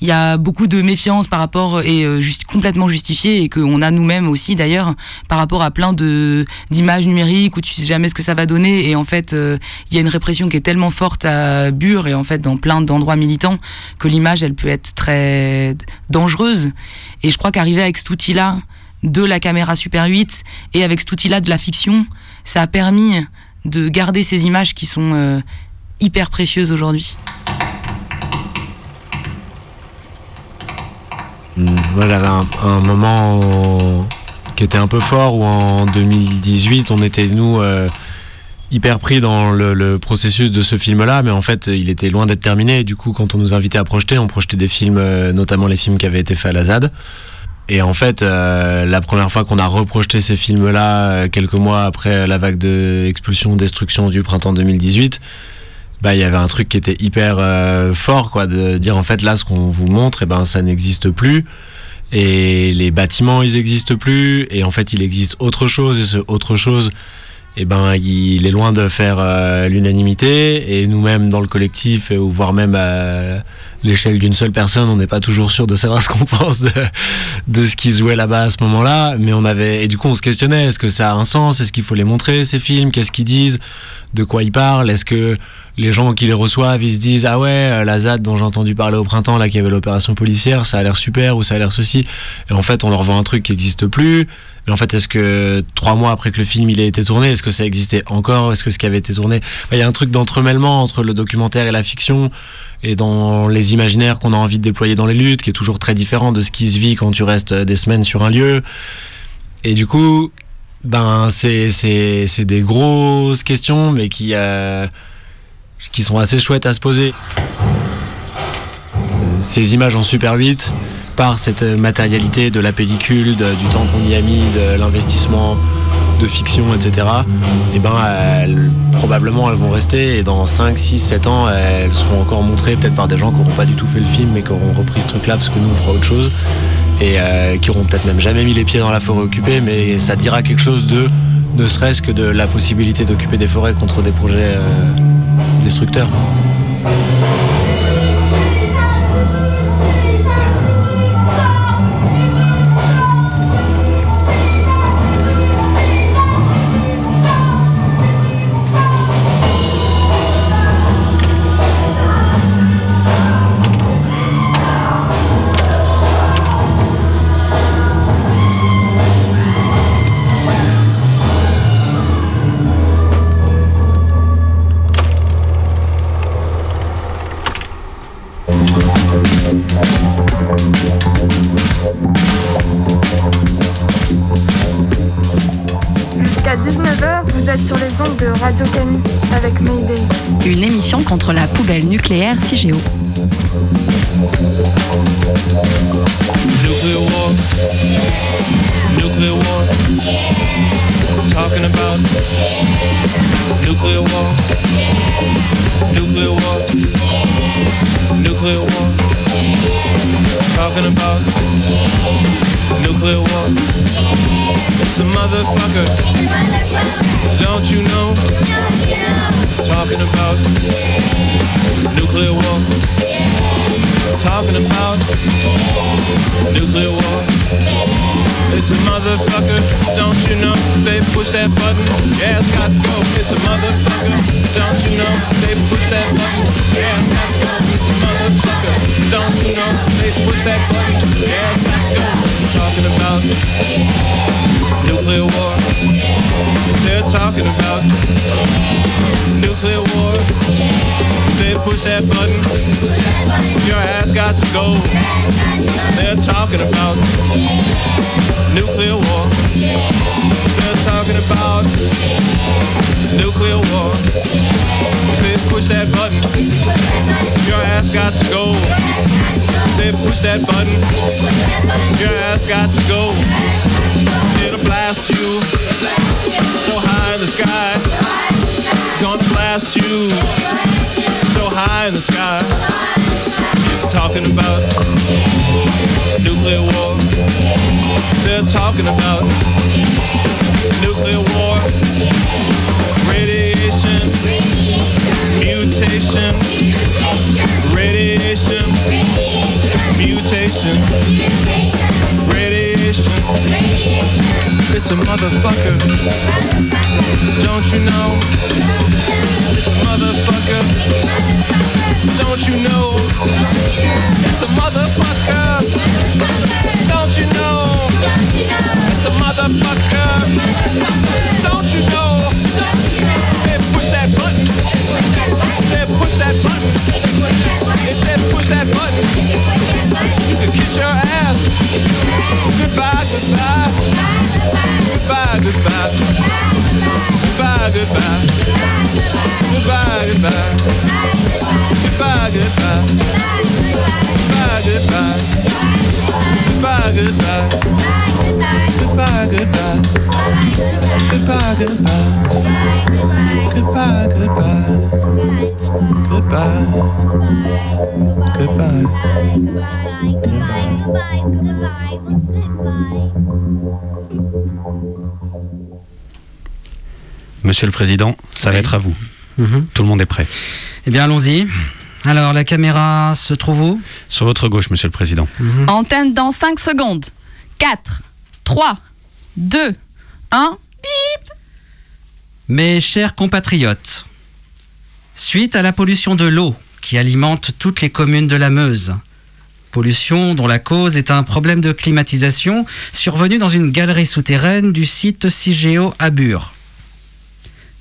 Il y a beaucoup de méfiance par rapport et euh, complètement justifié et qu'on a nous-mêmes aussi d'ailleurs par rapport à plein de d'images numériques où tu sais jamais ce que ça va donner et en fait euh, il y a une répression qui est tellement forte à Bure et en fait dans plein d'endroits militants que l'image elle peut être très dangereuse et je crois qu'arriver avec cet outil-là de la caméra Super 8 et avec cet outil-là de la fiction, ça a permis de garder ces images qui sont euh, hyper précieuses aujourd'hui. Voilà, j'avais un, moment qui était un peu fort où en 2018, on était, nous, euh, hyper pris dans le, processus de ce film-là, mais en fait, il était loin d'être terminé. Et du coup, quand on nous invitait à projeter, on projetait des films, euh, notamment les films qui avaient été faits à la ZAD. Et en fait, euh, la première fois qu'on a reprojeté ces films-là, quelques mois après la vague de destruction du printemps 2018, bah il y avait un truc qui était hyper euh, fort, quoi, de dire en fait là, ce qu'on vous montre, et ben ça n'existe plus. Et les bâtiments, ils existent plus. Et en fait, il existe autre chose. Et ce autre chose, eh ben, il est loin de faire euh, l'unanimité. Et nous-mêmes, dans le collectif, ou voire même à l'échelle d'une seule personne, on n'est pas toujours sûr de savoir ce qu'on pense de, de ce qui se jouait là-bas à ce moment-là. Mais on avait, et du coup, on se questionnait est-ce que ça a un sens? Est-ce qu'il faut les montrer, ces films? Qu'est-ce qu'ils disent? De quoi ils parlent? Est-ce que les gens qui les reçoivent, ils se disent ah ouais, euh, la ZAD dont j'ai entendu parler au printemps, là, qui avait l'opération policière, ça a l'air super ou ça a l'air ceci? Et en fait, on leur vend un truc qui n'existe plus. Mais en fait, est-ce que trois mois après que le film il ait été tourné, est-ce que ça existait encore? Est-ce que ce qui avait été tourné? Il y a un truc d'entremêlement entre le documentaire et la fiction et dans les imaginaires qu'on a envie de déployer dans les luttes, qui est toujours très différent de ce qui se vit quand tu restes des semaines sur un lieu. Et du coup, ben c'est des grosses questions, mais qui euh, qui sont assez chouettes à se poser. Ces images en super 8, par cette matérialité de la pellicule, du temps qu'on y a mis, de l'investissement de fiction, etc., et ben elles- probablement elles vont rester et dans 5, 6, 7 ans, elles seront encore montrées peut-être par des gens qui n'auront pas du tout fait le film mais qui auront repris ce truc-là parce que nous on fera autre chose et euh, qui auront peut-être même jamais mis les pieds dans la forêt occupée, mais ça dira quelque chose de ne serait-ce que de la possibilité d'occuper des forêts contre des projets euh, destructeurs. La poubelle nucléaire CIGEO. Nuclear war. Nuclear war. Talking about nuclear war. Nuclear war. Nuclear war. Talking about nuclear war. It's a motherfucker. Don't you know? Talking about nuclear war. Talking about nuclear war. It's a motherfucker, don't you know? They push that button, yeah, it's got to go. It's a motherfucker, don't you know? They push that button, yeah, it's got to go. It's a motherfucker, don't you know? They push that button, yeah, it's got to go. Talking about nuclear war. They're talking about nuclear war. They push that button, your ass got to go. They're talking about nuclear war. They're talking about nuclear war. They push that button, your ass got to go. They push that button, your ass got to go. It'll blast you so high in the sky. It's gonna blast you so high in the sky. Talking about nuclear war. They're talking about nuclear war. Radiation, mutation, radiation, mutation, radiation. It's a motherfucker. Don't you know? It's a motherfucker. Don't you know? It's a motherfucker. Don't you know? It's a motherfucker. Don't you know? They push that button. They push that button. If they push that button, you can kiss your ass. Goodbye, goodbye. Bye, goodbye, goodbye, goodbye. Goodbye, goodbye. Goodbye, goodbye. Goodbye, goodbye. Goodbye, goodbye. Goodbye, goodbye. Goodbye, goodbye. Goodbye, goodbye. Goodbye, goodbye. Goodbye, goodbye. Goodbye, goodbye. Goodbye, goodbye. Goodbye, goodbye. Goodbye, goodbye. Good-bye. Goodbye. Goodbye. Goodbye. Goodbye, goodbye. Goodbye, goodbye. Monsieur le Président, ça va être à vous. Mhm. Tout le monde est prêt. Eh bien, allons-y. Alors, la caméra se trouve où? Sur votre gauche, Monsieur le Président. Antenne dans 5 secondes. 4, 3, 2, 1. Bip Mes chers compatriotes, suite à la pollution de l'eau qui alimente toutes les communes de la Meuse, pollution dont la cause est un problème de climatisation survenu dans une galerie souterraine du site CIGEO à Bure.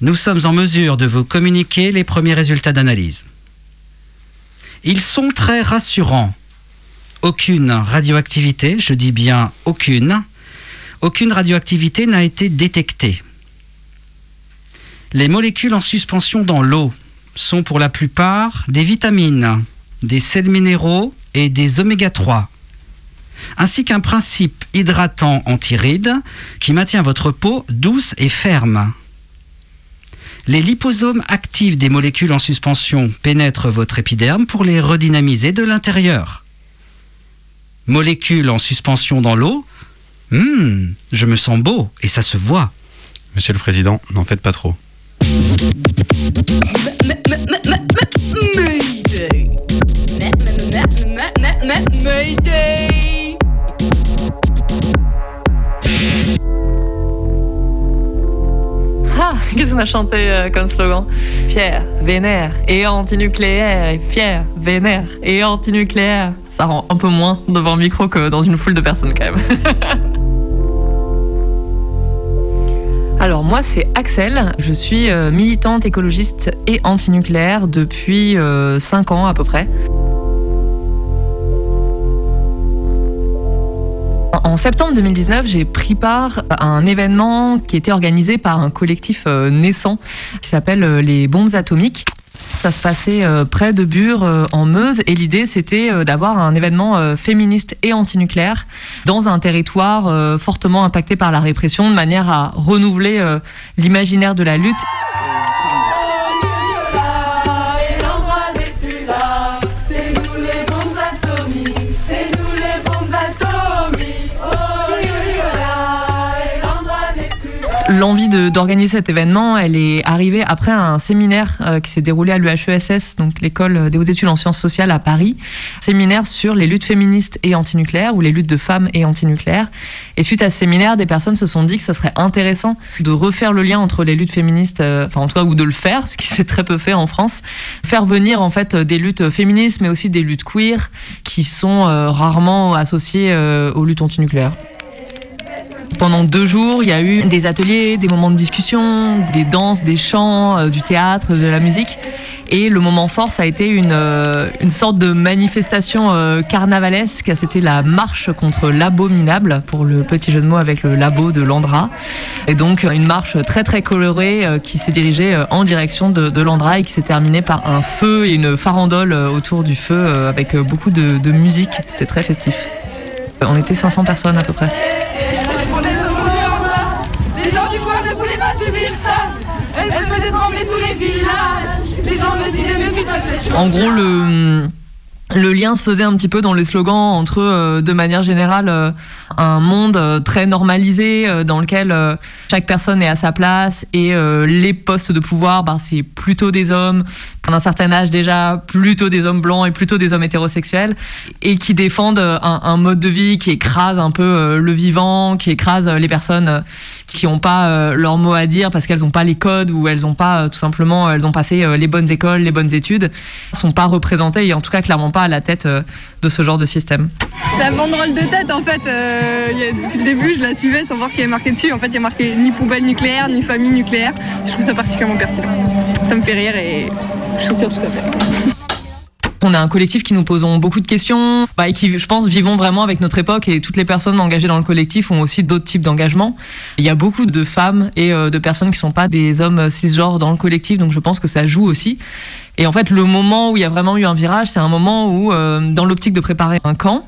Nous sommes en mesure de vous communiquer les premiers résultats d'analyse. Ils sont très rassurants. Aucune radioactivité, je dis bien aucune, aucune radioactivité n'a été détectée. Les molécules en suspension dans l'eau sont pour la plupart des vitamines, des sels minéraux et des oméga 3, ainsi qu'un principe hydratant antiride qui maintient votre peau douce et ferme. Les liposomes actifs des molécules en suspension pénètrent votre épiderme pour les redynamiser de l'intérieur. Molécules en suspension dans l'eau Hmm, je me sens beau et ça se voit. Monsieur le Président, n'en faites pas trop. Mayday Ah, qu'est-ce qu'on a chanté euh, comme slogan? Fier, vénère et antinucléaire. Et fier, vénère et antinucléaire. Ça rend un peu moins devant le micro que dans une foule de personnes quand même. Alors moi c'est Axel, je suis euh, militante écologiste et antinucléaire depuis 5 ans à peu près. En septembre 2019, j'ai pris part à un événement qui était organisé par un collectif euh, naissant qui s'appelle euh, les bombes atomiques. Ça se passait euh, près de Bure, en Meuse, et l'idée c'était d'avoir un événement féministe et antinucléaire dans un territoire fortement impacté par la répression, de manière à renouveler l'imaginaire de la lutte. L'envie d'organiser cet événement, elle est arrivée après un séminaire euh, qui s'est déroulé à l'UHESS, donc l'école des hautes études en sciences sociales à Paris, séminaire sur les luttes féministes et antinucléaires ou les luttes de femmes et antinucléaires. Et suite à ce séminaire, des personnes se sont dit que ça serait intéressant de refaire le lien entre les luttes féministes, euh, enfin en tout cas ou de le faire, parce qu'il s'est très peu fait en France, faire venir en fait des luttes féministes, mais aussi des luttes queer qui sont euh, rarement associées euh, aux luttes antinucléaires. Pendant deux jours, il y a eu des ateliers, des moments de discussion, des danses, des chants, euh, du théâtre, de la musique. Et le moment fort, ça a été une, euh, une sorte de manifestation euh, carnavalesque. C'était la marche contre l'abominable, pour le petit jeu de mots avec le labo de Landra. Et donc une marche très très colorée qui s'est dirigée en direction de, Landra et qui s'est terminée par un feu et une farandole autour du feu avec beaucoup de, de musique. C'était très festif. On était 500 personnes à peu près. En gros, le, lien se faisait un petit peu dans les slogans entre, euh, de manière générale, euh, un monde euh, très normalisé dans lequel chaque personne est à sa place et les postes de pouvoir, ben, c'est plutôt des hommes, d'un certain âge déjà, plutôt des hommes blancs et plutôt des hommes hétérosexuels, et qui défendent euh, un, mode de vie qui écrase un peu euh, le vivant, qui écrase euh, les personnes qui n'ont pas leur mot à dire parce qu'elles n'ont pas les codes ou elles n'ont pas tout simplement elles n'ont pas fait les bonnes écoles, les bonnes études, sont pas représentées et en tout cas clairement pas à la tête de ce genre de système. La banderole de tête, en fait, euh, depuis le début, je la suivais sans voir ce qu'il y avait marqué dessus. En fait, il y a marqué ni poubelle nucléaire, ni famille nucléaire. Je trouve ça particulièrement pertinent. Ça me fait rire et tout à fait. On est un collectif qui nous posons beaucoup de questions bah, et qui, je pense, vivons vraiment avec notre époque et toutes les personnes engagées dans le collectif ont aussi d'autres types d'engagement. Il y a beaucoup de femmes et euh, de personnes qui ne sont pas des hommes cisgenres dans le collectif, donc je pense que ça joue aussi. Et en fait, le moment où il y a vraiment eu un virage, c'est un moment où, euh, dans l'optique de préparer un camp,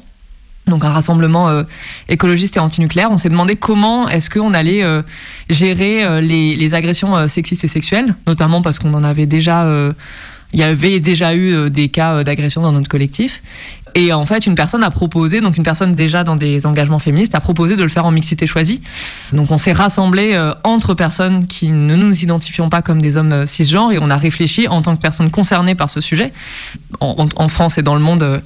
donc un rassemblement euh, écologiste et antinucléaire, on s'est demandé comment est-ce qu'on allait euh, gérer euh, les, agressions sexistes et sexuelles, notamment parce qu'on en avait déjà, y avait déjà eu des cas d'agression dans notre collectif. Et en fait, une personne a proposé, donc une personne déjà dans des engagements féministes, a proposé de le faire en mixité choisie. Donc on s'est rassemblés euh, entre personnes qui ne nous identifions pas comme des hommes euh, cisgenres et on a réfléchi en tant que personnes concernées par ce sujet. En, France et dans le monde, euh,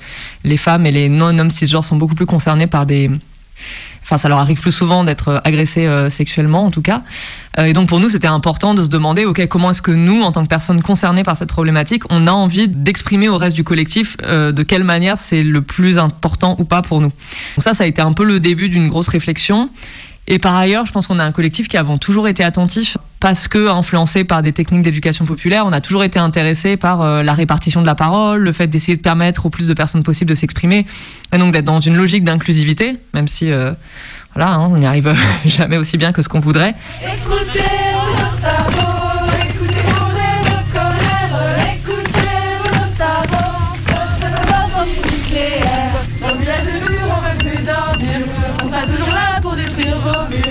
les femmes et les non-hommes cisgenres sont beaucoup plus concernés par des... Enfin, ça leur arrive plus souvent d'être euh, agressés euh, sexuellement, en tout cas. Euh, et donc, pour nous, c'était important de se demander, OK, comment est-ce que nous, en tant que personnes concernées par cette problématique, on a envie d'exprimer au reste du collectif de quelle manière c'est le plus important ou pas pour nous. Donc ça, ça a été un peu le début d'une grosse réflexion. Et par ailleurs, je pense qu'on a un collectif qui avons toujours été attentif parce que influencé par des techniques d'éducation populaire, on a toujours été intéressé par euh, la répartition de la parole, le fait d'essayer de permettre au plus de personnes possibles de s'exprimer, et donc d'être dans une logique d'inclusivité, même si euh, voilà, hein, on n'y arrive jamais aussi bien que ce qu'on voudrait. Écoutez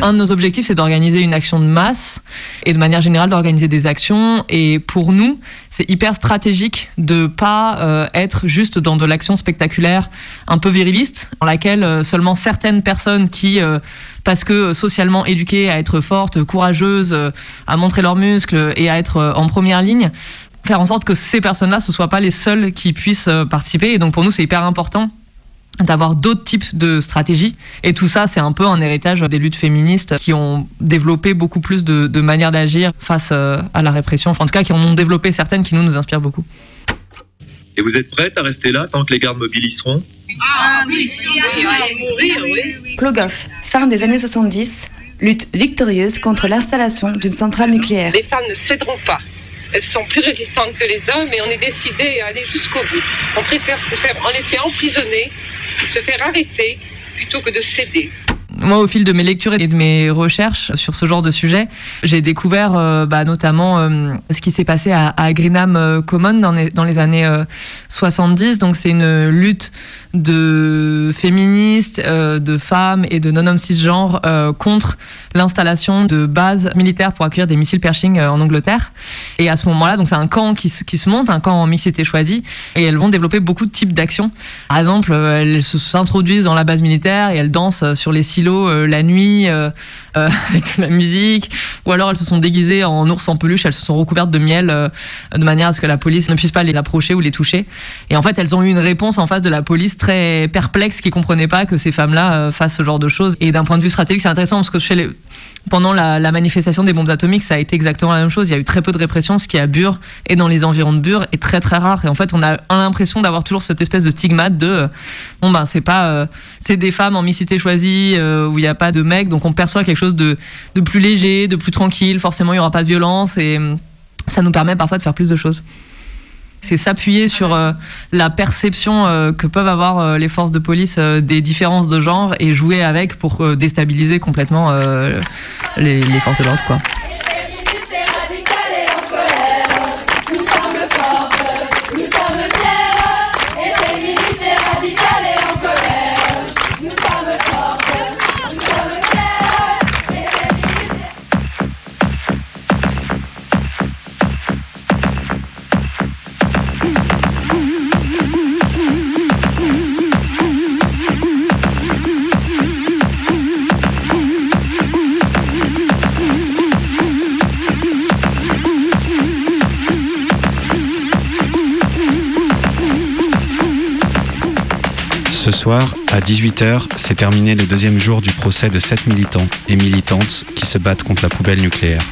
Un de nos objectifs, c'est d'organiser une action de masse et de manière générale d'organiser des actions. Et pour nous, c'est hyper stratégique de pas euh, être juste dans de l'action spectaculaire un peu viriliste, dans laquelle euh, seulement certaines personnes qui, euh, parce que socialement éduquées à être fortes, courageuses, à montrer leurs muscles et à être en première ligne, faire en sorte que ces personnes-là, ce soient pas les seules qui puissent participer. Et donc pour nous, c'est hyper important d'avoir d'autres types de stratégies. Et tout ça, c'est un peu un héritage des luttes féministes qui ont développé beaucoup plus de, de manières d'agir face euh, à la répression. Enfin, en tout cas, qui en ont développé certaines qui nous, nous inspirent beaucoup. Et vous êtes prête à rester là tant que les gardes mobiliseront? Ah oui, mourir, oui. Plogoff, fin des années 70, lutte victorieuse contre l'installation d'une centrale nucléaire. Les femmes ne céderont pas. Elles sont plus résistantes que les hommes et on est décidé à aller jusqu'au bout. On préfère se faire en laisser emprisonner, se faire arrêter, plutôt que de céder. Moi, au fil de mes lectures et de mes recherches sur ce genre de sujet, j'ai découvert euh, bah, notamment euh, ce qui s'est passé à, Greenham euh, Common dans les, dans les années euh, 70. Donc, c'est une lutte de féministes, euh, de femmes et de non-hommes cisgenres euh, contre l'installation de bases militaires pour accueillir des missiles Pershing euh, en Angleterre. Et à ce moment-là, donc c'est un camp qui, se- monte, un camp en mixité choisie, et elles vont développer beaucoup de types d'actions. Par exemple, elles se- s'introduisent dans la base militaire et elles dansent sur les silos la nuit avec de la musique, ou alors elles se sont déguisées en ours en peluche, elles se sont recouvertes de miel de manière à ce que la police ne puisse pas les approcher ou les toucher. Et en fait, elles ont eu une réponse en face de la police très perplexe qui comprenait pas que ces femmes-là euh, fassent ce genre de choses. Et d'un point de vue stratégique, c'est intéressant parce que pendant la, manifestation des bombes atomiques, ça a été exactement la même chose. Il y a eu très peu de répression, ce qui à Bure et dans les environs de Bure est très très rare. Et en fait, on a l'impression d'avoir toujours cette espèce de stigmate de euh, bon ben c'est pas euh, c'est des femmes en mixité choisie où il n'y a pas de mecs, donc on perçoit quelque chose de, de plus léger, de plus tranquille. Forcément, il y aura pas de violence et ça nous permet parfois de faire plus de choses. C'est s'appuyer sur euh, la perception euh, que peuvent avoir euh, les forces de police des différences de genre et jouer avec pour déstabiliser complètement les, les forces de l'ordre. Soir, à 18h, s'est terminé le deuxième jour du procès de sept militants et militantes qui se battent contre la poubelle nucléaire.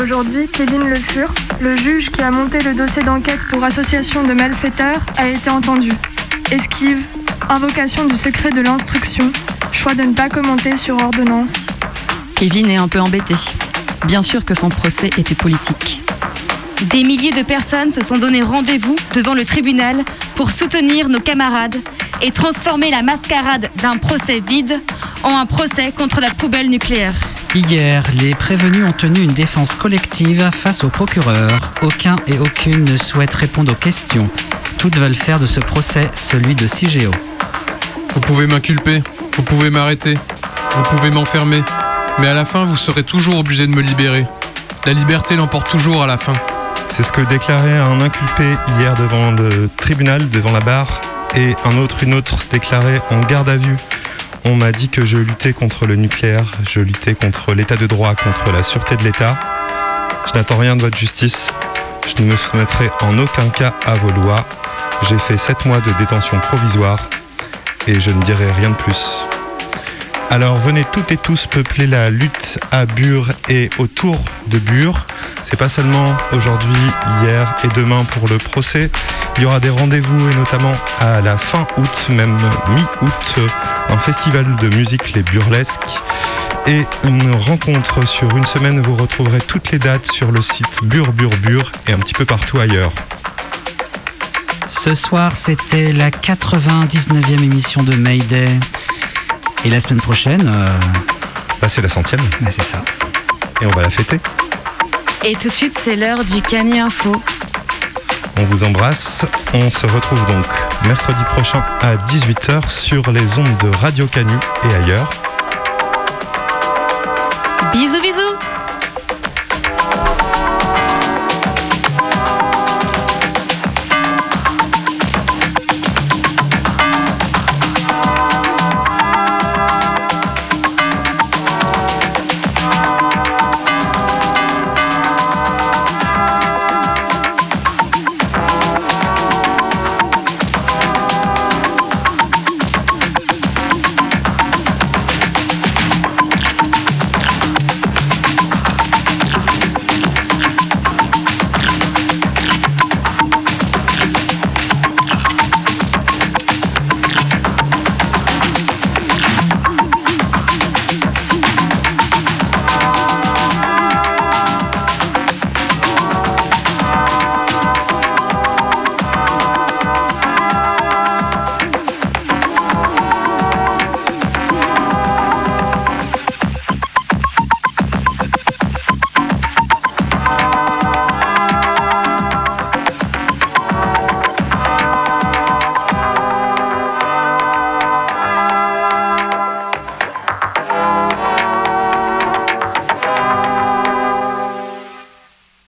Aujourd'hui, Kevin Le Fur, le juge qui a monté le dossier d'enquête pour association de malfaiteurs, a été entendu. Esquive, invocation du secret de l'instruction, choix de ne pas commenter sur ordonnance. Kevin est un peu embêté. Bien sûr que son procès était politique. Des milliers de personnes se sont donné rendez-vous devant le tribunal pour soutenir nos camarades et transformer la mascarade d'un procès vide en un procès contre la poubelle nucléaire. Hier, les prévenus ont tenu une défense collective face au procureur. Aucun et aucune ne souhaitent répondre aux questions. Toutes veulent faire de ce procès celui de CIGEO. Vous pouvez m'inculper, vous pouvez m'arrêter, vous pouvez m'enfermer, mais à la fin, vous serez toujours obligé de me libérer. La liberté l'emporte toujours à la fin. C'est ce que déclarait un inculpé hier devant le tribunal, devant la barre, et un autre, une autre déclarait en garde à vue. On m'a dit que je luttais contre le nucléaire, je luttais contre l'état de droit, contre la sûreté de l'État. Je n'attends rien de votre justice. Je ne me soumettrai en aucun cas à vos lois. J'ai fait sept mois de détention provisoire et je ne dirai rien de plus. Alors venez toutes et tous peupler la lutte à Bure et autour de Bure. C'est pas seulement aujourd'hui, hier et demain pour le procès. Il y aura des rendez-vous et notamment à la fin août, même mi-août, un festival de musique les burlesques et une rencontre sur une semaine. Vous retrouverez toutes les dates sur le site Bure Bure Bure et un petit peu partout ailleurs. Ce soir, c'était la 99e émission de Mayday. Et la semaine prochaine. euh, Bah, c'est la centième. bah, c'est ça. Et on va la fêter. Et tout de suite, c'est l'heure du Canu Info. On vous embrasse. On se retrouve donc mercredi prochain à 18h sur les ondes de Radio Canu et ailleurs.